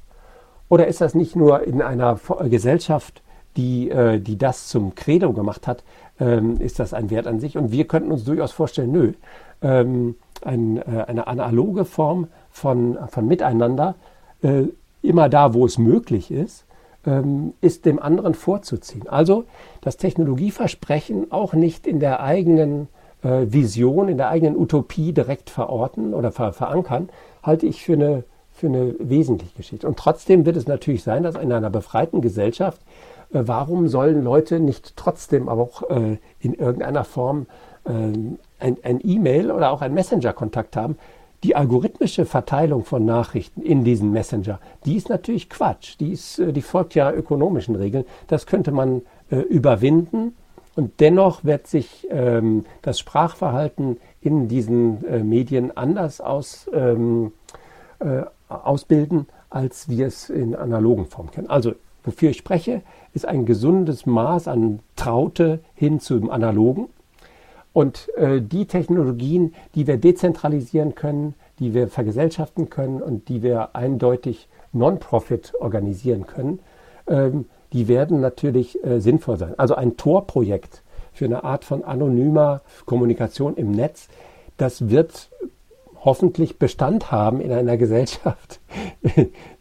Oder ist das nicht nur in einer Gesellschaft die, äh, die das zum Credo gemacht hat, ähm, ist das ein Wert an sich. Und wir könnten uns durchaus vorstellen, nö, ähm, äh, eine analoge Form von, von Miteinander, äh, immer da, wo es möglich ist, ähm, ist dem anderen vorzuziehen. Also das Technologieversprechen auch nicht in der eigenen äh, Vision, in der eigenen Utopie direkt verorten oder ver verankern, halte ich für eine, für eine wesentliche Geschichte. Und trotzdem wird es natürlich sein, dass in einer befreiten Gesellschaft äh, warum sollen Leute nicht trotzdem aber auch äh, in irgendeiner Form äh, ein, ein E-Mail oder auch ein Messenger-Kontakt haben? Die algorithmische Verteilung von Nachrichten in diesen Messenger, die ist natürlich Quatsch. Die, ist, äh, die folgt ja ökonomischen Regeln. Das könnte man äh, überwinden. Und dennoch wird sich ähm, das Sprachverhalten in diesen äh, Medien anders aus, ähm, äh, ausbilden, als wir es in analogen Form kennen. Also, wofür ich spreche, ist ein gesundes Maß an Traute hin zum Analogen. Und äh, die Technologien, die wir dezentralisieren können, die wir vergesellschaften können und die wir eindeutig Non-Profit organisieren können, ähm, die werden natürlich äh, sinnvoll sein. Also ein Tor-Projekt für eine Art von anonymer Kommunikation im Netz, das wird hoffentlich Bestand haben in einer Gesellschaft,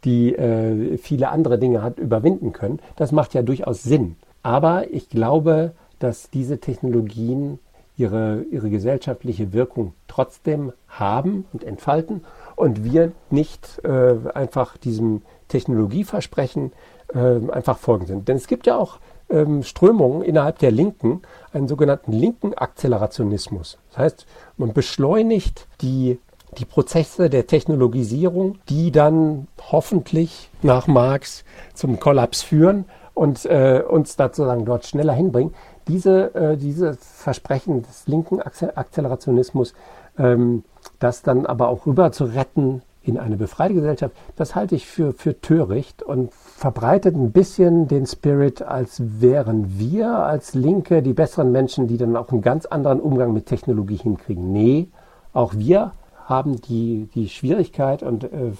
die äh, viele andere Dinge hat überwinden können. Das macht ja durchaus Sinn. Aber ich glaube, dass diese Technologien ihre, ihre gesellschaftliche Wirkung trotzdem haben und entfalten und wir nicht äh, einfach diesem Technologieversprechen äh, einfach folgen sind. Denn es gibt ja auch ähm, Strömungen innerhalb der Linken, einen sogenannten linken Akzelerationismus. Das heißt, man beschleunigt die die Prozesse der Technologisierung, die dann hoffentlich nach Marx zum Kollaps führen und äh, uns sozusagen dort schneller hinbringen. Diese, äh, diese Versprechen des linken Akzelerationismus, ähm, das dann aber auch rüber zu retten in eine befreite Gesellschaft, das halte ich für, für töricht und verbreitet ein bisschen den Spirit, als wären wir als Linke die besseren Menschen, die dann auch einen ganz anderen Umgang mit Technologie hinkriegen. Nee, auch wir haben die, die Schwierigkeit und äh,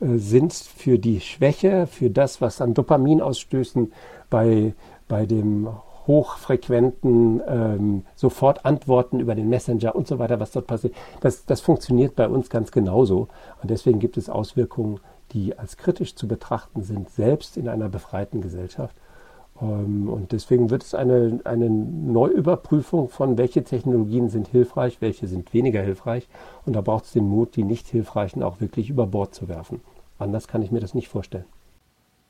äh, sind für die Schwäche, für das, was an Dopaminausstößen bei, bei dem hochfrequenten ähm, sofort Antworten über den Messenger und so weiter, was dort passiert, das, das funktioniert bei uns ganz genauso. Und deswegen gibt es Auswirkungen, die als kritisch zu betrachten sind, selbst in einer befreiten Gesellschaft. Ähm, und deswegen wird es eine, eine Neuüberprüfung von, welche Technologien sind hilfreich, welche sind weniger hilfreich. Und da braucht es den Mut, die nicht hilfreichen auch wirklich über Bord zu werfen. Anders kann ich mir das nicht vorstellen.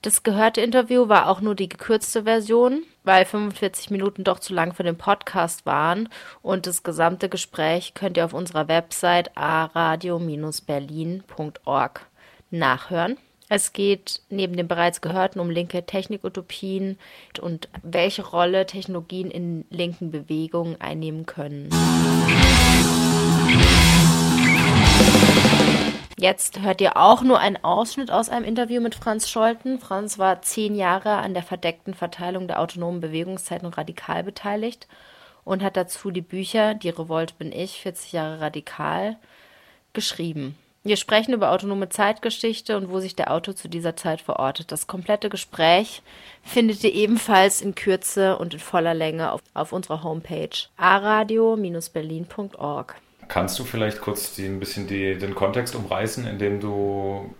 Das gehörte Interview war auch nur die gekürzte Version, weil 45 Minuten doch zu lang für den Podcast waren und das gesamte Gespräch könnt ihr auf unserer Website aradio-berlin.org nachhören. Es geht neben dem bereits gehörten um linke Technikutopien und welche Rolle Technologien in linken Bewegungen einnehmen können. Jetzt hört ihr auch nur einen Ausschnitt aus einem Interview mit Franz Scholten. Franz war zehn Jahre an der verdeckten Verteilung der autonomen Bewegungszeitung Radikal beteiligt und hat dazu die Bücher Die Revolte bin ich, 40 Jahre Radikal, geschrieben. Wir sprechen über autonome Zeitgeschichte und wo sich der Autor zu dieser Zeit verortet. Das komplette Gespräch findet ihr ebenfalls in Kürze und in voller Länge auf, auf unserer Homepage aradio-berlin.org. Kannst du vielleicht kurz die, ein bisschen die, den Kontext umreißen, in dem du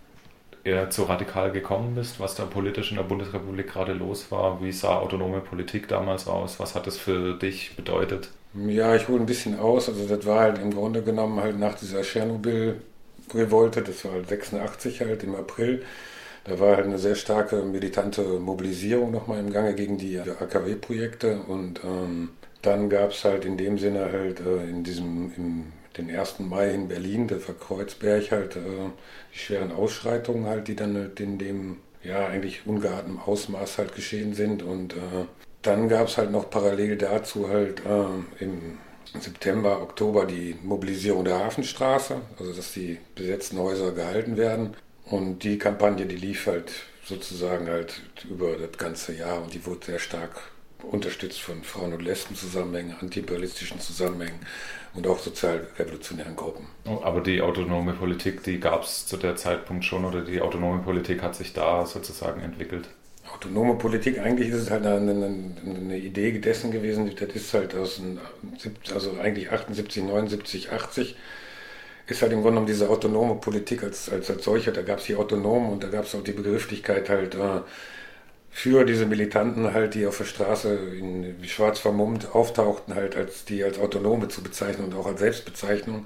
eher zu radikal gekommen bist, was da politisch in der Bundesrepublik gerade los war? Wie sah autonome Politik damals aus? Was hat es für dich bedeutet? Ja, ich hole ein bisschen aus. Also das war halt im Grunde genommen halt nach dieser Tschernobyl-Revolte, das war halt 86 halt im April. Da war halt eine sehr starke militante Mobilisierung nochmal im Gange gegen die AKW-Projekte und ähm, dann gab es halt in dem Sinne halt äh, in diesem, im den 1. Mai in Berlin, das war Kreuzberg halt, äh, die schweren Ausschreitungen halt, die dann halt in dem, ja, eigentlich ungeahnten Ausmaß halt geschehen sind. Und äh, dann gab es halt noch parallel dazu halt äh, im September, Oktober die Mobilisierung der Hafenstraße, also dass die besetzten Häuser gehalten werden. Und die Kampagne, die lief halt sozusagen halt über das ganze Jahr und die wurde sehr stark unterstützt von Frauen- und Lesben-Zusammenhängen, antiimperialistischen Zusammenhängen und auch sozialrevolutionären Gruppen. Oh, aber die autonome Politik, die gab es zu der Zeitpunkt schon oder die autonome Politik hat sich da sozusagen entwickelt? Autonome Politik, eigentlich ist es halt eine, eine, eine Idee dessen gewesen, das ist halt aus, also eigentlich 78, 79, 80, ist halt im Grunde genommen diese autonome Politik als, als, als solche, da gab es die Autonomen und da gab es auch die Begrifflichkeit halt, äh, für diese Militanten halt, die auf der Straße in schwarz vermummt auftauchten, halt als die als Autonome zu bezeichnen und auch als Selbstbezeichnung.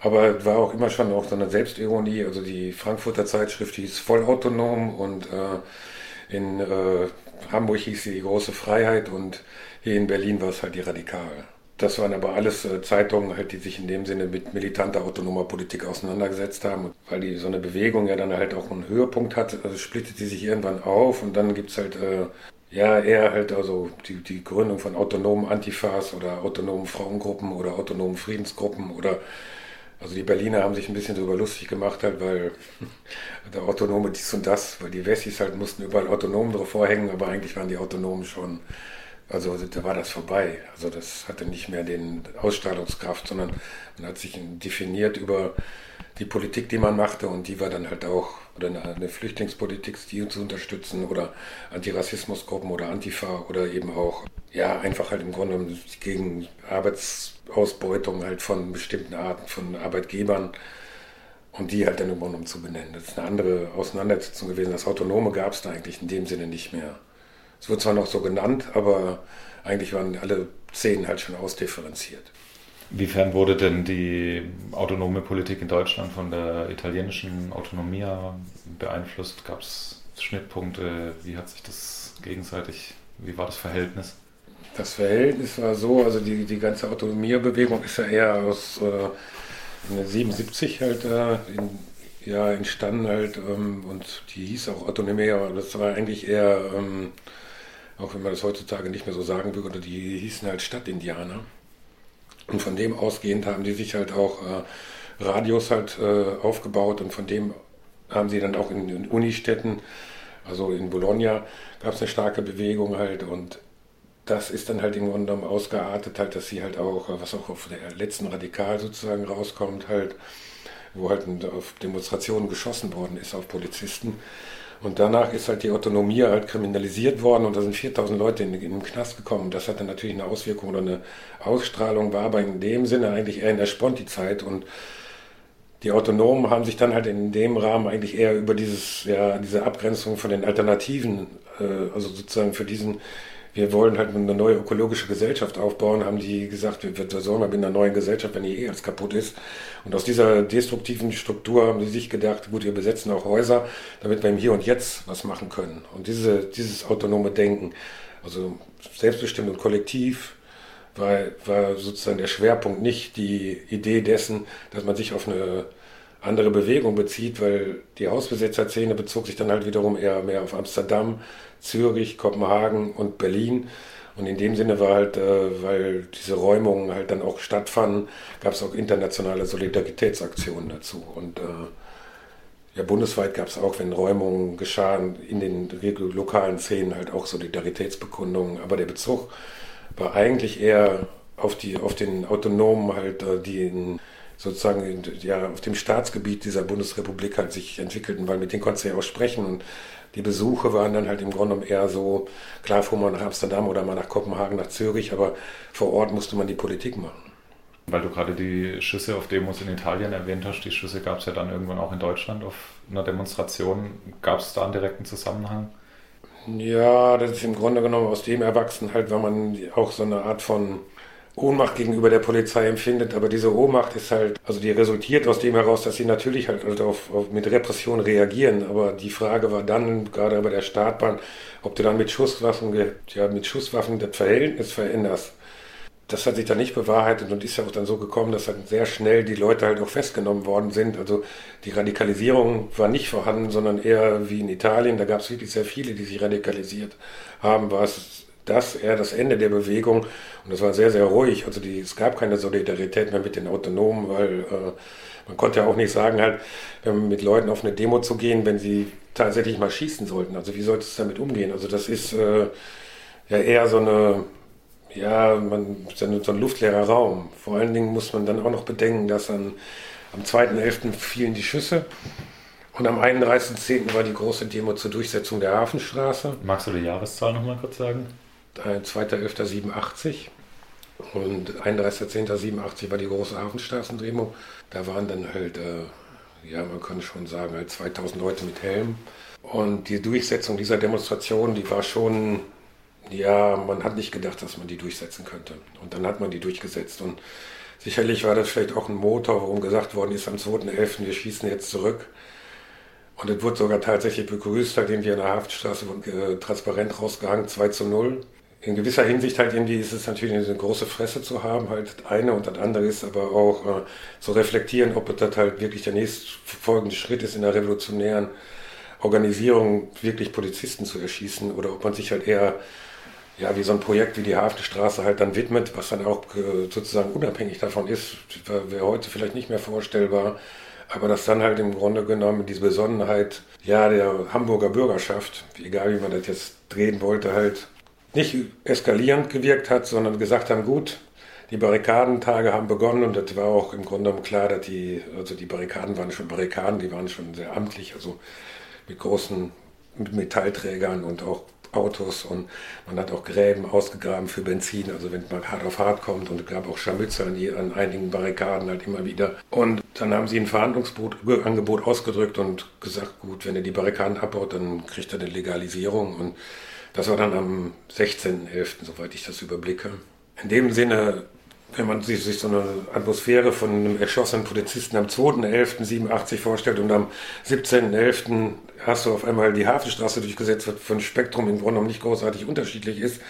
Aber war auch immer schon auch so eine Selbstironie. Also die Frankfurter Zeitschrift hieß Vollautonom und äh, in äh, Hamburg hieß sie die große Freiheit und hier in Berlin war es halt die Radikal. Das waren aber alles äh, Zeitungen, halt, die sich in dem Sinne mit militanter autonomer Politik auseinandergesetzt haben. Und weil die so eine Bewegung ja dann halt auch einen Höhepunkt hat, also splittet sie sich irgendwann auf und dann gibt es halt äh, ja eher halt also die, die Gründung von autonomen Antifas oder autonomen Frauengruppen oder autonomen Friedensgruppen oder also die Berliner haben sich ein bisschen darüber lustig gemacht, halt, weil der Autonome dies und das, weil die Wessis halt mussten überall Autonomen drauf vorhängen, aber eigentlich waren die Autonomen schon also da war das vorbei. Also das hatte nicht mehr den Ausstrahlungskraft, sondern man hat sich definiert über die Politik, die man machte und die war dann halt auch oder eine, Flüchtlingspolitik, die zu unterstützen oder Antirassismusgruppen oder Antifa oder eben auch ja einfach halt im Grunde gegen Arbeitsausbeutung halt von bestimmten Arten von Arbeitgebern und die halt dann im Grunde zu benennen. Das ist eine andere Auseinandersetzung gewesen. Das Autonome gab es da eigentlich in dem Sinne nicht mehr. Es wird zwar noch so genannt, aber eigentlich waren alle Szenen halt schon ausdifferenziert. Inwiefern wurde denn die autonome Politik in Deutschland von der italienischen Autonomie beeinflusst? Gab es Schnittpunkte? Wie hat sich das gegenseitig, wie war das Verhältnis? Das Verhältnis war so, also die, die ganze Autonomiebewegung ist ja eher aus äh, 77 halt äh, in, ja, entstanden halt ähm, und die hieß auch Autonomie, aber das war eigentlich eher ähm, auch wenn man das heutzutage nicht mehr so sagen würde, die hießen halt Stadtindianer. Und von dem ausgehend haben die sich halt auch äh, Radios halt äh, aufgebaut und von dem haben sie dann auch in, in Unistädten, also in Bologna, gab es eine starke Bewegung halt und das ist dann halt im Grunde genommen ausgeartet, halt, dass sie halt auch, was auch auf der letzten Radikal sozusagen rauskommt, halt, wo halt auf Demonstrationen geschossen worden ist auf Polizisten, und danach ist halt die Autonomie halt kriminalisiert worden und da sind 4000 Leute in, in den Knast gekommen. Das hatte natürlich eine Auswirkung oder eine Ausstrahlung, war aber in dem Sinne eigentlich eher in der Sponti-Zeit und die Autonomen haben sich dann halt in dem Rahmen eigentlich eher über dieses, ja, diese Abgrenzung von den Alternativen, äh, also sozusagen für diesen wir wollen halt eine neue ökologische Gesellschaft aufbauen, haben die gesagt, wir sollen mal mit einer neuen Gesellschaft, wenn die eh alles kaputt ist. Und aus dieser destruktiven Struktur haben sie sich gedacht, gut, wir besetzen auch Häuser, damit wir im Hier und Jetzt was machen können. Und diese, dieses autonome Denken, also selbstbestimmt und kollektiv, war, war sozusagen der Schwerpunkt, nicht die Idee dessen, dass man sich auf eine andere Bewegung bezieht, weil die Hausbesetzerszene bezog sich dann halt wiederum eher mehr auf Amsterdam, Zürich, Kopenhagen und Berlin. Und in dem Sinne war halt, äh, weil diese Räumungen halt dann auch stattfanden, gab es auch internationale Solidaritätsaktionen dazu. Und äh, ja, bundesweit gab es auch, wenn Räumungen geschahen, in den lokalen Szenen halt auch Solidaritätsbekundungen. Aber der Bezug war eigentlich eher auf, die, auf den Autonomen halt, äh, die in, sozusagen in, ja, auf dem Staatsgebiet dieser Bundesrepublik halt sich entwickelten, weil mit denen konntest du ja auch sprechen und die Besuche waren dann halt im Grunde genommen eher so, klar fuhr man nach Amsterdam oder mal nach Kopenhagen, nach Zürich, aber vor Ort musste man die Politik machen. Weil du gerade die Schüsse auf Demos in Italien erwähnt hast, die Schüsse gab es ja dann irgendwann auch in Deutschland auf einer Demonstration. Gab es da einen direkten Zusammenhang? Ja, das ist im Grunde genommen aus dem erwachsen halt, weil man auch so eine Art von Ohnmacht gegenüber der Polizei empfindet, aber diese Ohnmacht ist halt, also die resultiert aus dem heraus, dass sie natürlich halt, halt auf, auf, mit Repression reagieren, aber die Frage war dann, gerade bei der Startbahn, ob du dann mit Schusswaffen, ja, mit Schusswaffen das Verhältnis veränderst. Das hat sich dann nicht bewahrheitet und ist ja auch dann so gekommen, dass dann sehr schnell die Leute halt auch festgenommen worden sind. Also die Radikalisierung war nicht vorhanden, sondern eher wie in Italien, da gab es wirklich sehr viele, die sich radikalisiert haben, war es das eher das Ende der Bewegung. Und das war sehr, sehr ruhig. Also die, es gab keine Solidarität mehr mit den Autonomen, weil äh, man konnte ja auch nicht sagen, halt, ähm, mit Leuten auf eine Demo zu gehen, wenn sie tatsächlich mal schießen sollten. Also wie sollte es damit umgehen? Also das ist äh, ja eher so eine, ja, man, so ein luftleerer Raum. Vor allen Dingen muss man dann auch noch bedenken, dass dann am 2.11. fielen die Schüsse. Und am 31.10. war die große Demo zur Durchsetzung der Hafenstraße. Magst du die Jahreszahl nochmal kurz sagen? 2.11.87 und 31.10.87 war die große Hafenstraßendemo. Da waren dann halt, äh, ja, man kann schon sagen, halt 2000 Leute mit Helm. Und die Durchsetzung dieser Demonstration, die war schon, ja, man hat nicht gedacht, dass man die durchsetzen könnte. Und dann hat man die durchgesetzt. Und sicherlich war das vielleicht auch ein Motor, warum gesagt worden ist, am 2.11. wir schießen jetzt zurück. Und es wurde sogar tatsächlich begrüßt, halt irgendwie an der Haftstraße äh, transparent rausgehangen, 2 zu 0 in gewisser Hinsicht halt irgendwie ist es natürlich eine große Fresse zu haben, halt das eine und das andere ist aber auch äh, zu reflektieren, ob das halt wirklich der nächstfolgende Schritt ist in der revolutionären Organisierung, wirklich Polizisten zu erschießen oder ob man sich halt eher ja, wie so ein Projekt wie die Hafenstraße halt dann widmet, was dann auch äh, sozusagen unabhängig davon ist, wäre heute vielleicht nicht mehr vorstellbar, aber dass dann halt im Grunde genommen diese Besonnenheit, ja, der Hamburger Bürgerschaft, egal wie man das jetzt drehen wollte, halt nicht eskalierend gewirkt hat, sondern gesagt haben, gut, die Barrikadentage haben begonnen und das war auch im Grunde genommen klar, dass die, also die Barrikaden waren schon Barrikaden, die waren schon sehr amtlich, also mit großen Metallträgern und auch Autos und man hat auch Gräben ausgegraben für Benzin, also wenn man hart auf hart kommt und es gab auch Scharmützel an, an einigen Barrikaden halt immer wieder. Und dann haben sie ein Verhandlungsangebot ausgedrückt und gesagt, gut, wenn er die Barrikaden abbaut, dann kriegt er eine Legalisierung und das war dann am 16.11., soweit ich das überblicke. In dem Sinne, wenn man sich, sich so eine Atmosphäre von einem erschossenen Polizisten am 2.11.87 vorstellt und am 17.11. hast du auf einmal die Hafenstraße durchgesetzt, was von Spektrum im Grunde genommen nicht großartig unterschiedlich ist,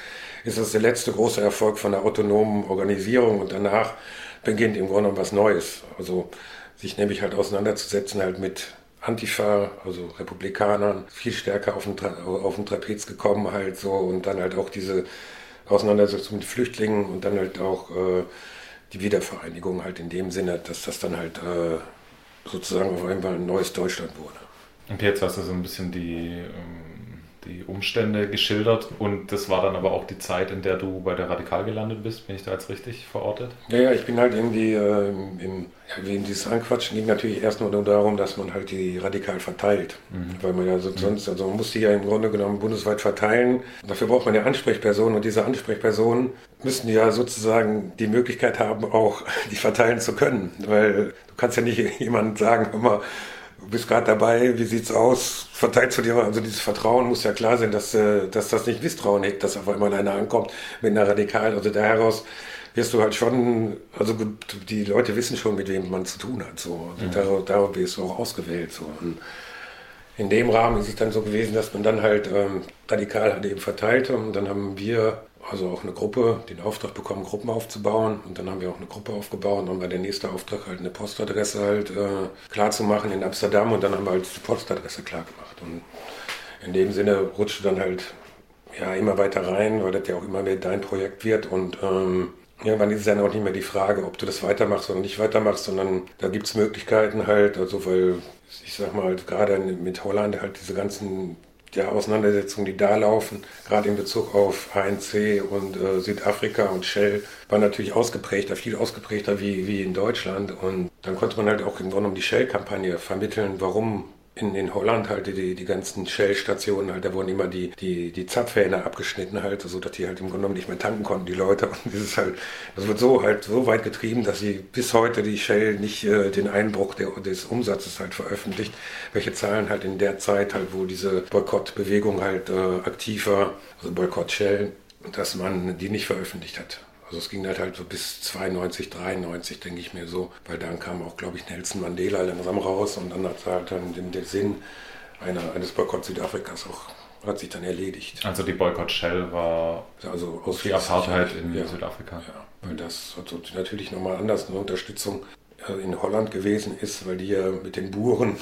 ist das der letzte große Erfolg von der autonomen Organisierung und danach beginnt im Grunde genommen was Neues. Also sich nämlich halt auseinanderzusetzen halt mit Antifa, also Republikanern, viel stärker auf den, auf den Trapez gekommen halt so und dann halt auch diese Auseinandersetzung mit Flüchtlingen und dann halt auch äh, die Wiedervereinigung halt in dem Sinne, dass das dann halt äh, sozusagen auf einmal ein neues Deutschland wurde. Und jetzt hast du so ein bisschen die ähm die Umstände geschildert und das war dann aber auch die Zeit, in der du bei der Radikal gelandet bist. Bin ich da jetzt richtig verortet? Ja, ja, ich bin halt irgendwie äh, im, ja, wegen dieses Anquatschen ging natürlich erst nur darum, dass man halt die Radikal verteilt. Mhm. Weil man ja so, sonst, also man muss die ja im Grunde genommen bundesweit verteilen. Dafür braucht man ja Ansprechpersonen und diese Ansprechpersonen müssen ja sozusagen die Möglichkeit haben, auch die verteilen zu können. Weil du kannst ja nicht jemandem sagen, immer bist gerade dabei, wie sieht's aus? Verteilst du dir, also dieses Vertrauen muss ja klar sein, dass, äh, dass das nicht Misstrauen hegt, dass auf einmal einer ankommt mit einer Radikal, also da heraus wirst du halt schon, also die Leute wissen schon, mit wem man zu tun hat, so. Und mhm. darauf wirst du auch ausgewählt, so. Und in dem Rahmen ist es dann so gewesen, dass man dann halt ähm, radikal hat eben verteilt und dann haben wir also auch eine Gruppe, den Auftrag bekommen, Gruppen aufzubauen. Und dann haben wir auch eine Gruppe aufgebaut und dann war der nächste Auftrag halt eine Postadresse halt äh, klar zu machen in Amsterdam und dann haben wir halt die Postadresse klar gemacht. Und in dem Sinne rutschte dann halt ja immer weiter rein, weil das ja auch immer mehr dein Projekt wird und ähm, Irgendwann ist es dann auch nicht mehr die Frage, ob du das weitermachst oder nicht weitermachst, sondern da gibt es Möglichkeiten halt, also weil ich sag mal, gerade mit Holland halt diese ganzen ja, Auseinandersetzungen, die da laufen, gerade in Bezug auf ANC und äh, Südafrika und Shell, war natürlich ausgeprägter, viel ausgeprägter wie, wie in Deutschland. Und dann konnte man halt auch im Grunde genommen die Shell-Kampagne vermitteln, warum in, in Holland halt die, die ganzen Shell-Stationen halt, da wurden immer die, die, die Zapfhähne abgeschnitten halt, so dass die halt im Grunde genommen nicht mehr tanken konnten, die Leute. Und ist halt, das wird so halt so weit getrieben, dass sie bis heute die Shell nicht äh, den Einbruch der, des Umsatzes halt veröffentlicht, welche Zahlen halt in der Zeit halt, wo diese Boykottbewegung halt äh, aktiv war, also Boykott Shell, dass man die nicht veröffentlicht hat. Also es ging halt halt so bis 92, 93, denke ich mir so, weil dann kam auch, glaube ich, Nelson Mandela langsam raus und dann hat halt dann der Sinn einer, eines Boykotts Südafrikas auch hat sich dann erledigt. Also die Boykott Shell war also aus die Apartheid in ja, Südafrika. Ja, weil das also natürlich nochmal anders eine Unterstützung äh, in Holland gewesen ist, weil die ja mit den Buren,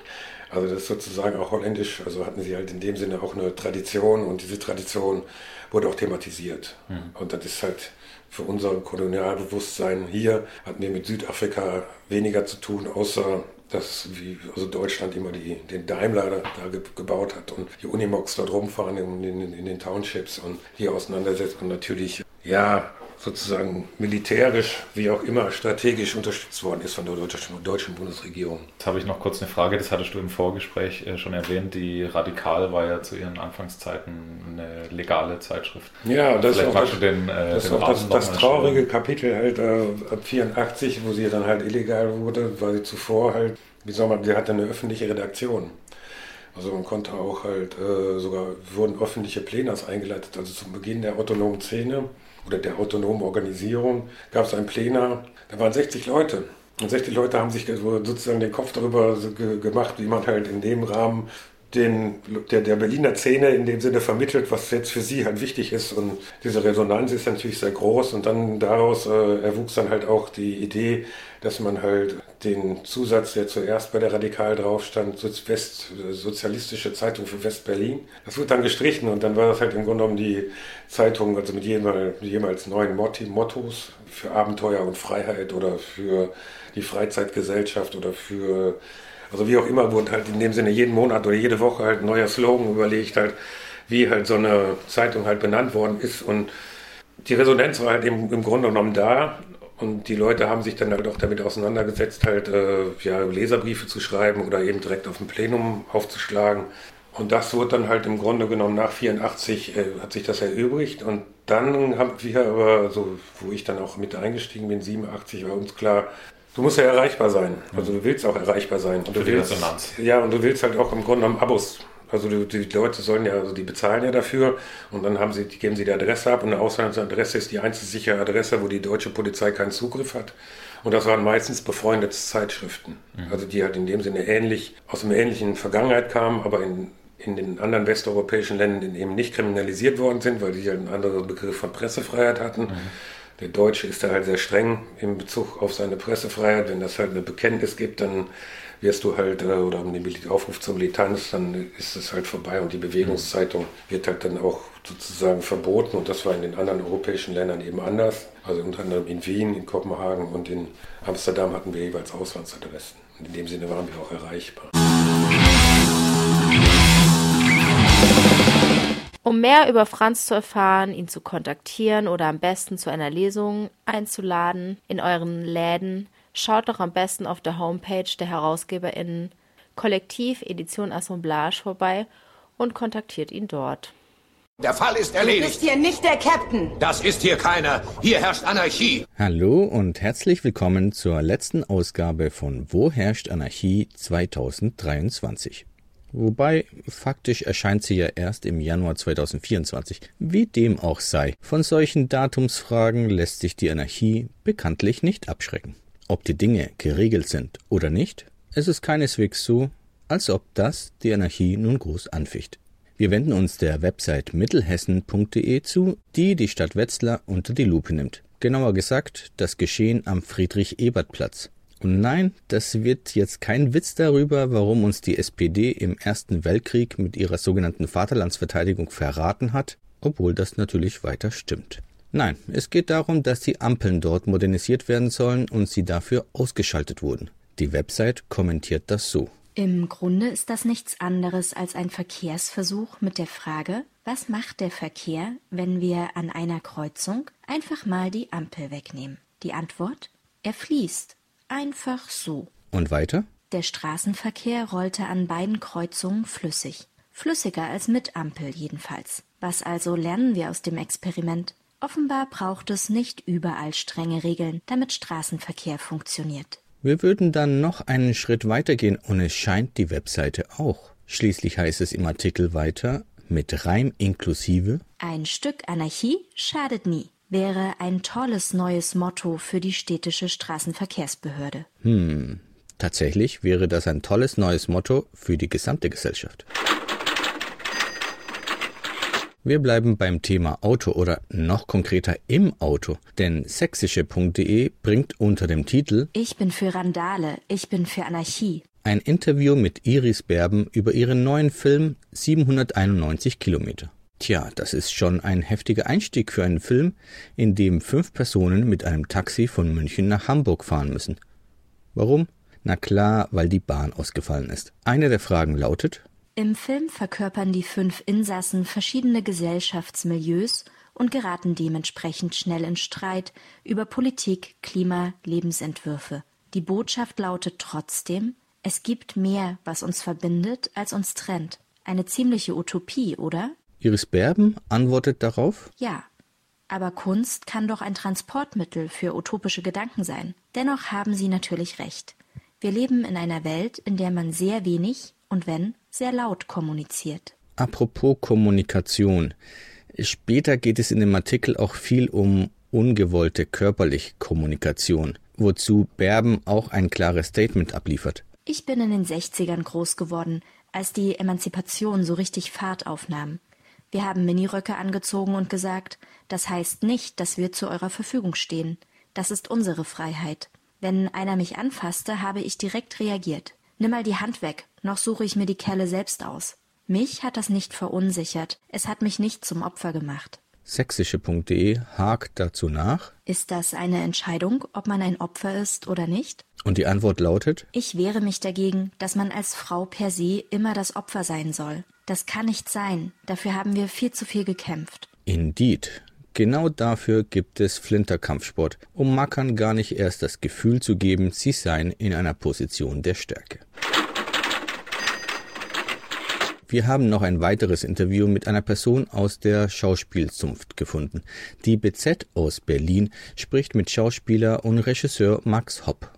also das ist sozusagen auch holländisch, also hatten sie halt in dem Sinne auch eine Tradition und diese Tradition wurde auch thematisiert. Mhm. Und das ist halt für unser Kolonialbewusstsein hier hatten wir mit Südafrika weniger zu tun, außer dass wie, also Deutschland immer die, den Daimler da, ge, gebaut hat und die Unimogs dort rumfahren in, in, in den Townships und hier auseinandersetzt und natürlich ja sozusagen militärisch wie auch immer strategisch unterstützt worden ist von der deutschen, deutschen Bundesregierung. Jetzt habe ich noch kurz eine Frage, das hattest du im Vorgespräch äh, schon erwähnt. Die Radikal war ja zu ihren Anfangszeiten eine legale Zeitschrift. Ja, das Vielleicht ist auch, das, den, äh, das, auch das, das traurige stellen. Kapitel halt äh, ab 84, wo sie dann halt illegal wurde, weil sie zuvor halt, wie soll man, sie hatte eine öffentliche Redaktion. Also man konnte auch halt, äh, sogar wurden öffentliche Plenas eingeleitet, also zum Beginn der autonomen Szene oder der autonomen Organisierung gab es ein Plenum, da waren 60 Leute. Und 60 Leute haben sich sozusagen den Kopf darüber gemacht, wie man halt in dem Rahmen den, der, der Berliner Szene in dem Sinne vermittelt, was jetzt für sie halt wichtig ist. Und diese Resonanz ist natürlich sehr groß. Und dann daraus äh, erwuchs dann halt auch die Idee, dass man halt den Zusatz, der zuerst bei der Radikal drauf stand, West, Sozialistische Zeitung für West-Berlin, das wird dann gestrichen und dann war das halt im Grunde genommen die Zeitung, also mit jemals, jemals neuen Motti, Mottos für Abenteuer und Freiheit oder für die Freizeitgesellschaft oder für also wie auch immer wurde halt in dem Sinne jeden Monat oder jede Woche halt ein neuer Slogan überlegt, halt, wie halt so eine Zeitung halt benannt worden ist. Und die Resonanz war halt im, im Grunde genommen da. Und die Leute haben sich dann halt auch damit auseinandergesetzt, halt äh, ja, Leserbriefe zu schreiben oder eben direkt auf dem Plenum aufzuschlagen. Und das wurde dann halt im Grunde genommen nach 84 äh, hat sich das erübrigt. Und dann haben wir aber, so wo ich dann auch mit eingestiegen bin, 87 war uns klar, Du musst ja erreichbar sein. Also du willst auch erreichbar sein. Und Für du willst, Resonanz. Ja, und du willst halt auch im Grunde genommen Abos. Also die, die Leute sollen ja, also die bezahlen ja dafür und dann haben sie, geben sie die Adresse ab und eine Auslandsadresse ist die einzige sichere Adresse, wo die deutsche Polizei keinen Zugriff hat. Und das waren meistens befreundete Zeitschriften. Mhm. Also die halt in dem Sinne ähnlich, aus einer ähnlichen Vergangenheit kamen, aber in, in den anderen westeuropäischen Ländern eben nicht kriminalisiert worden sind, weil die halt einen anderen Begriff von Pressefreiheit hatten. Mhm der Deutsche ist da halt sehr streng in Bezug auf seine Pressefreiheit. Wenn das halt eine Bekenntnis gibt, dann wirst du halt, äh, oder einen Aufruf zur Militanz, dann ist es halt vorbei und die Bewegungszeitung wird halt dann auch sozusagen verboten und das war in den anderen europäischen Ländern eben anders. Also unter anderem in Wien, in Kopenhagen und in Amsterdam hatten wir jeweils Auslandsadressen. Und in dem Sinne waren wir auch erreichbar. Um mehr über Franz zu erfahren, ihn zu kontaktieren oder am besten zu einer Lesung einzuladen in euren Läden, schaut doch am besten auf der Homepage der HerausgeberInnen Kollektiv Edition Assemblage vorbei und kontaktiert ihn dort. Der Fall ist Du erledigt. bist hier nicht der Captain. Das ist hier keiner. Hier herrscht Anarchie. Hallo und herzlich willkommen zur letzten Ausgabe von Wo herrscht Anarchie 2023. Wobei, faktisch erscheint sie ja erst im Januar 2024. Wie dem auch sei, von solchen Datumsfragen lässt sich die Anarchie bekanntlich nicht abschrecken. Ob die Dinge geregelt sind oder nicht, es ist keineswegs so, als ob das die Anarchie nun groß anficht. Wir wenden uns der Website mittelhessen.de zu, die die Stadt Wetzlar unter die Lupe nimmt. Genauer gesagt, das Geschehen am Friedrich-Ebert-Platz. Und nein, das wird jetzt kein Witz darüber, warum uns die SPD im Ersten Weltkrieg mit ihrer sogenannten Vaterlandsverteidigung verraten hat, obwohl das natürlich weiter stimmt. Nein, es geht darum, dass die Ampeln dort modernisiert werden sollen und sie dafür ausgeschaltet wurden. Die Website kommentiert das so. Im Grunde ist das nichts anderes als ein Verkehrsversuch mit der Frage, was macht der Verkehr, wenn wir an einer Kreuzung einfach mal die Ampel wegnehmen? Die Antwort? Er fließt. Einfach so. Und weiter? Der Straßenverkehr rollte an beiden Kreuzungen flüssig. Flüssiger als mit Ampel jedenfalls. Was also lernen wir aus dem Experiment? Offenbar braucht es nicht überall strenge Regeln, damit Straßenverkehr funktioniert. Wir würden dann noch einen Schritt weitergehen und es scheint die Webseite auch. Schließlich heißt es im Artikel weiter, mit Reim inklusive. Ein Stück Anarchie schadet nie, wäre ein tolles neues Motto für die städtische Straßenverkehrsbehörde. Hm, tatsächlich wäre das ein tolles neues Motto für die gesamte Gesellschaft. Wir bleiben beim Thema Auto oder noch konkreter im Auto, denn sächsische.de bringt unter dem Titel Ich bin für Randale, ich bin für Anarchie. ein Interview mit Iris Berben über ihren neuen Film 791 Kilometer. Tja, das ist schon ein heftiger Einstieg für einen Film, in dem fünf Personen mit einem Taxi von München nach Hamburg fahren müssen. Warum? Na klar, weil die Bahn ausgefallen ist. Eine der Fragen lautet, Im Film verkörpern die fünf Insassen verschiedene Gesellschaftsmilieus und geraten dementsprechend schnell in Streit über Politik, Klima, Lebensentwürfe. Die Botschaft lautet trotzdem, es gibt mehr, was uns verbindet, als uns trennt. Eine ziemliche Utopie, oder? Iris Berben antwortet darauf, Ja. Aber Kunst kann doch ein Transportmittel für utopische Gedanken sein. Dennoch haben Sie natürlich recht. Wir leben in einer Welt, in der man sehr wenig und wenn, sehr laut kommuniziert. Apropos Kommunikation. Später geht es in dem Artikel auch viel um ungewollte körperliche Kommunikation, wozu Berben auch ein klares Statement abliefert. Ich bin in den 60ern groß geworden, als die Emanzipation so richtig Fahrt aufnahm. Wir haben Miniröcke angezogen und gesagt, das heißt nicht, dass wir zu eurer Verfügung stehen. Das ist unsere Freiheit. Wenn einer mich anfasste, habe ich direkt reagiert. Nimm mal die Hand weg, noch suche ich mir die Kerle selbst aus. Mich hat das nicht verunsichert, es hat mich nicht zum Opfer gemacht. Sächsische.de hakt dazu nach Ist das eine Entscheidung, ob man ein Opfer ist oder nicht? und die Antwort lautet, Ich wehre mich dagegen, dass man als Frau per se immer das Opfer sein soll. Das kann nicht sein, dafür haben wir viel zu viel gekämpft. Indeed. Genau dafür gibt es Flinterkampfsport, um Mackern gar nicht erst das Gefühl zu geben, sie seien in einer Position der Stärke. Wir haben noch ein weiteres Interview mit einer Person aus der Schauspielzunft gefunden. Die BZ aus Berlin spricht mit Schauspieler und Regisseur Max Hopp.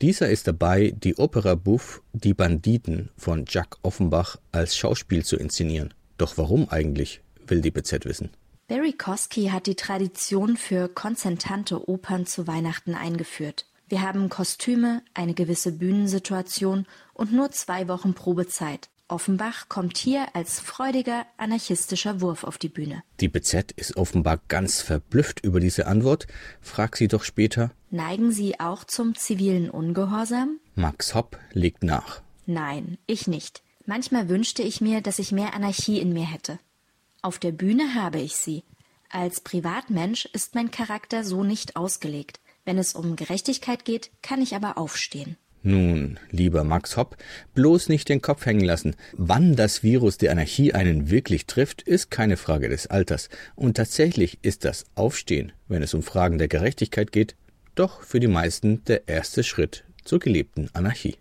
Dieser ist dabei, die Opera Buff Die Banditen von Jack Offenbach als Schauspiel zu inszenieren. Doch warum eigentlich, will die BZ wissen. Barry Kosky hat die Tradition für konzertante Opern zu Weihnachten eingeführt. Wir haben Kostüme, eine gewisse Bühnensituation und nur zwei Wochen Probezeit. Offenbach kommt hier als freudiger anarchistischer Wurf auf die Bühne. Die BZ ist offenbar ganz verblüfft über diese Antwort, fragt sie doch später. Neigen Sie auch zum zivilen Ungehorsam? Max Hopp legt nach. Nein, ich nicht. Manchmal wünschte ich mir, dass ich mehr Anarchie in mir hätte. Auf der Bühne habe ich sie. Als Privatmensch ist mein Charakter so nicht ausgelegt. Wenn es um Gerechtigkeit geht, kann ich aber aufstehen. Nun, lieber Max Hopp, bloß nicht den Kopf hängen lassen. Wann das Virus der Anarchie einen wirklich trifft, ist keine Frage des Alters. Und tatsächlich ist das Aufstehen, wenn es um Fragen der Gerechtigkeit geht, doch für die meisten der erste Schritt zur gelebten Anarchie.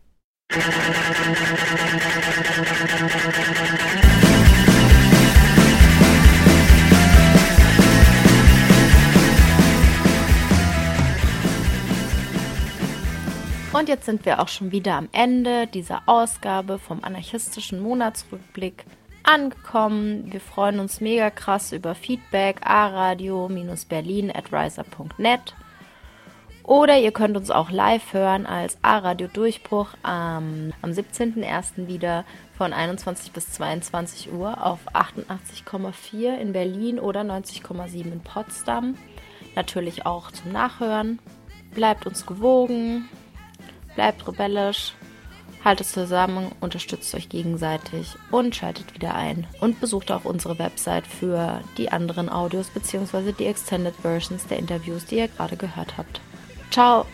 Und jetzt sind wir auch schon wieder am Ende dieser Ausgabe vom anarchistischen Monatsrückblick angekommen. Wir freuen uns mega krass über Feedback aradio-berlin at riser.net. Oder ihr könnt uns auch live hören als A-Radio Durchbruch am, am 17.01. wieder von 21 bis 22 Uhr auf 88,4 in Berlin oder 90,7 in Potsdam. Natürlich auch zum Nachhören. Bleibt uns gewogen, bleibt rebellisch, haltet zusammen, unterstützt euch gegenseitig und schaltet wieder ein. Und besucht auch unsere Website für die anderen Audios bzw. die Extended Versions der Interviews, die ihr gerade gehört habt. Ciao!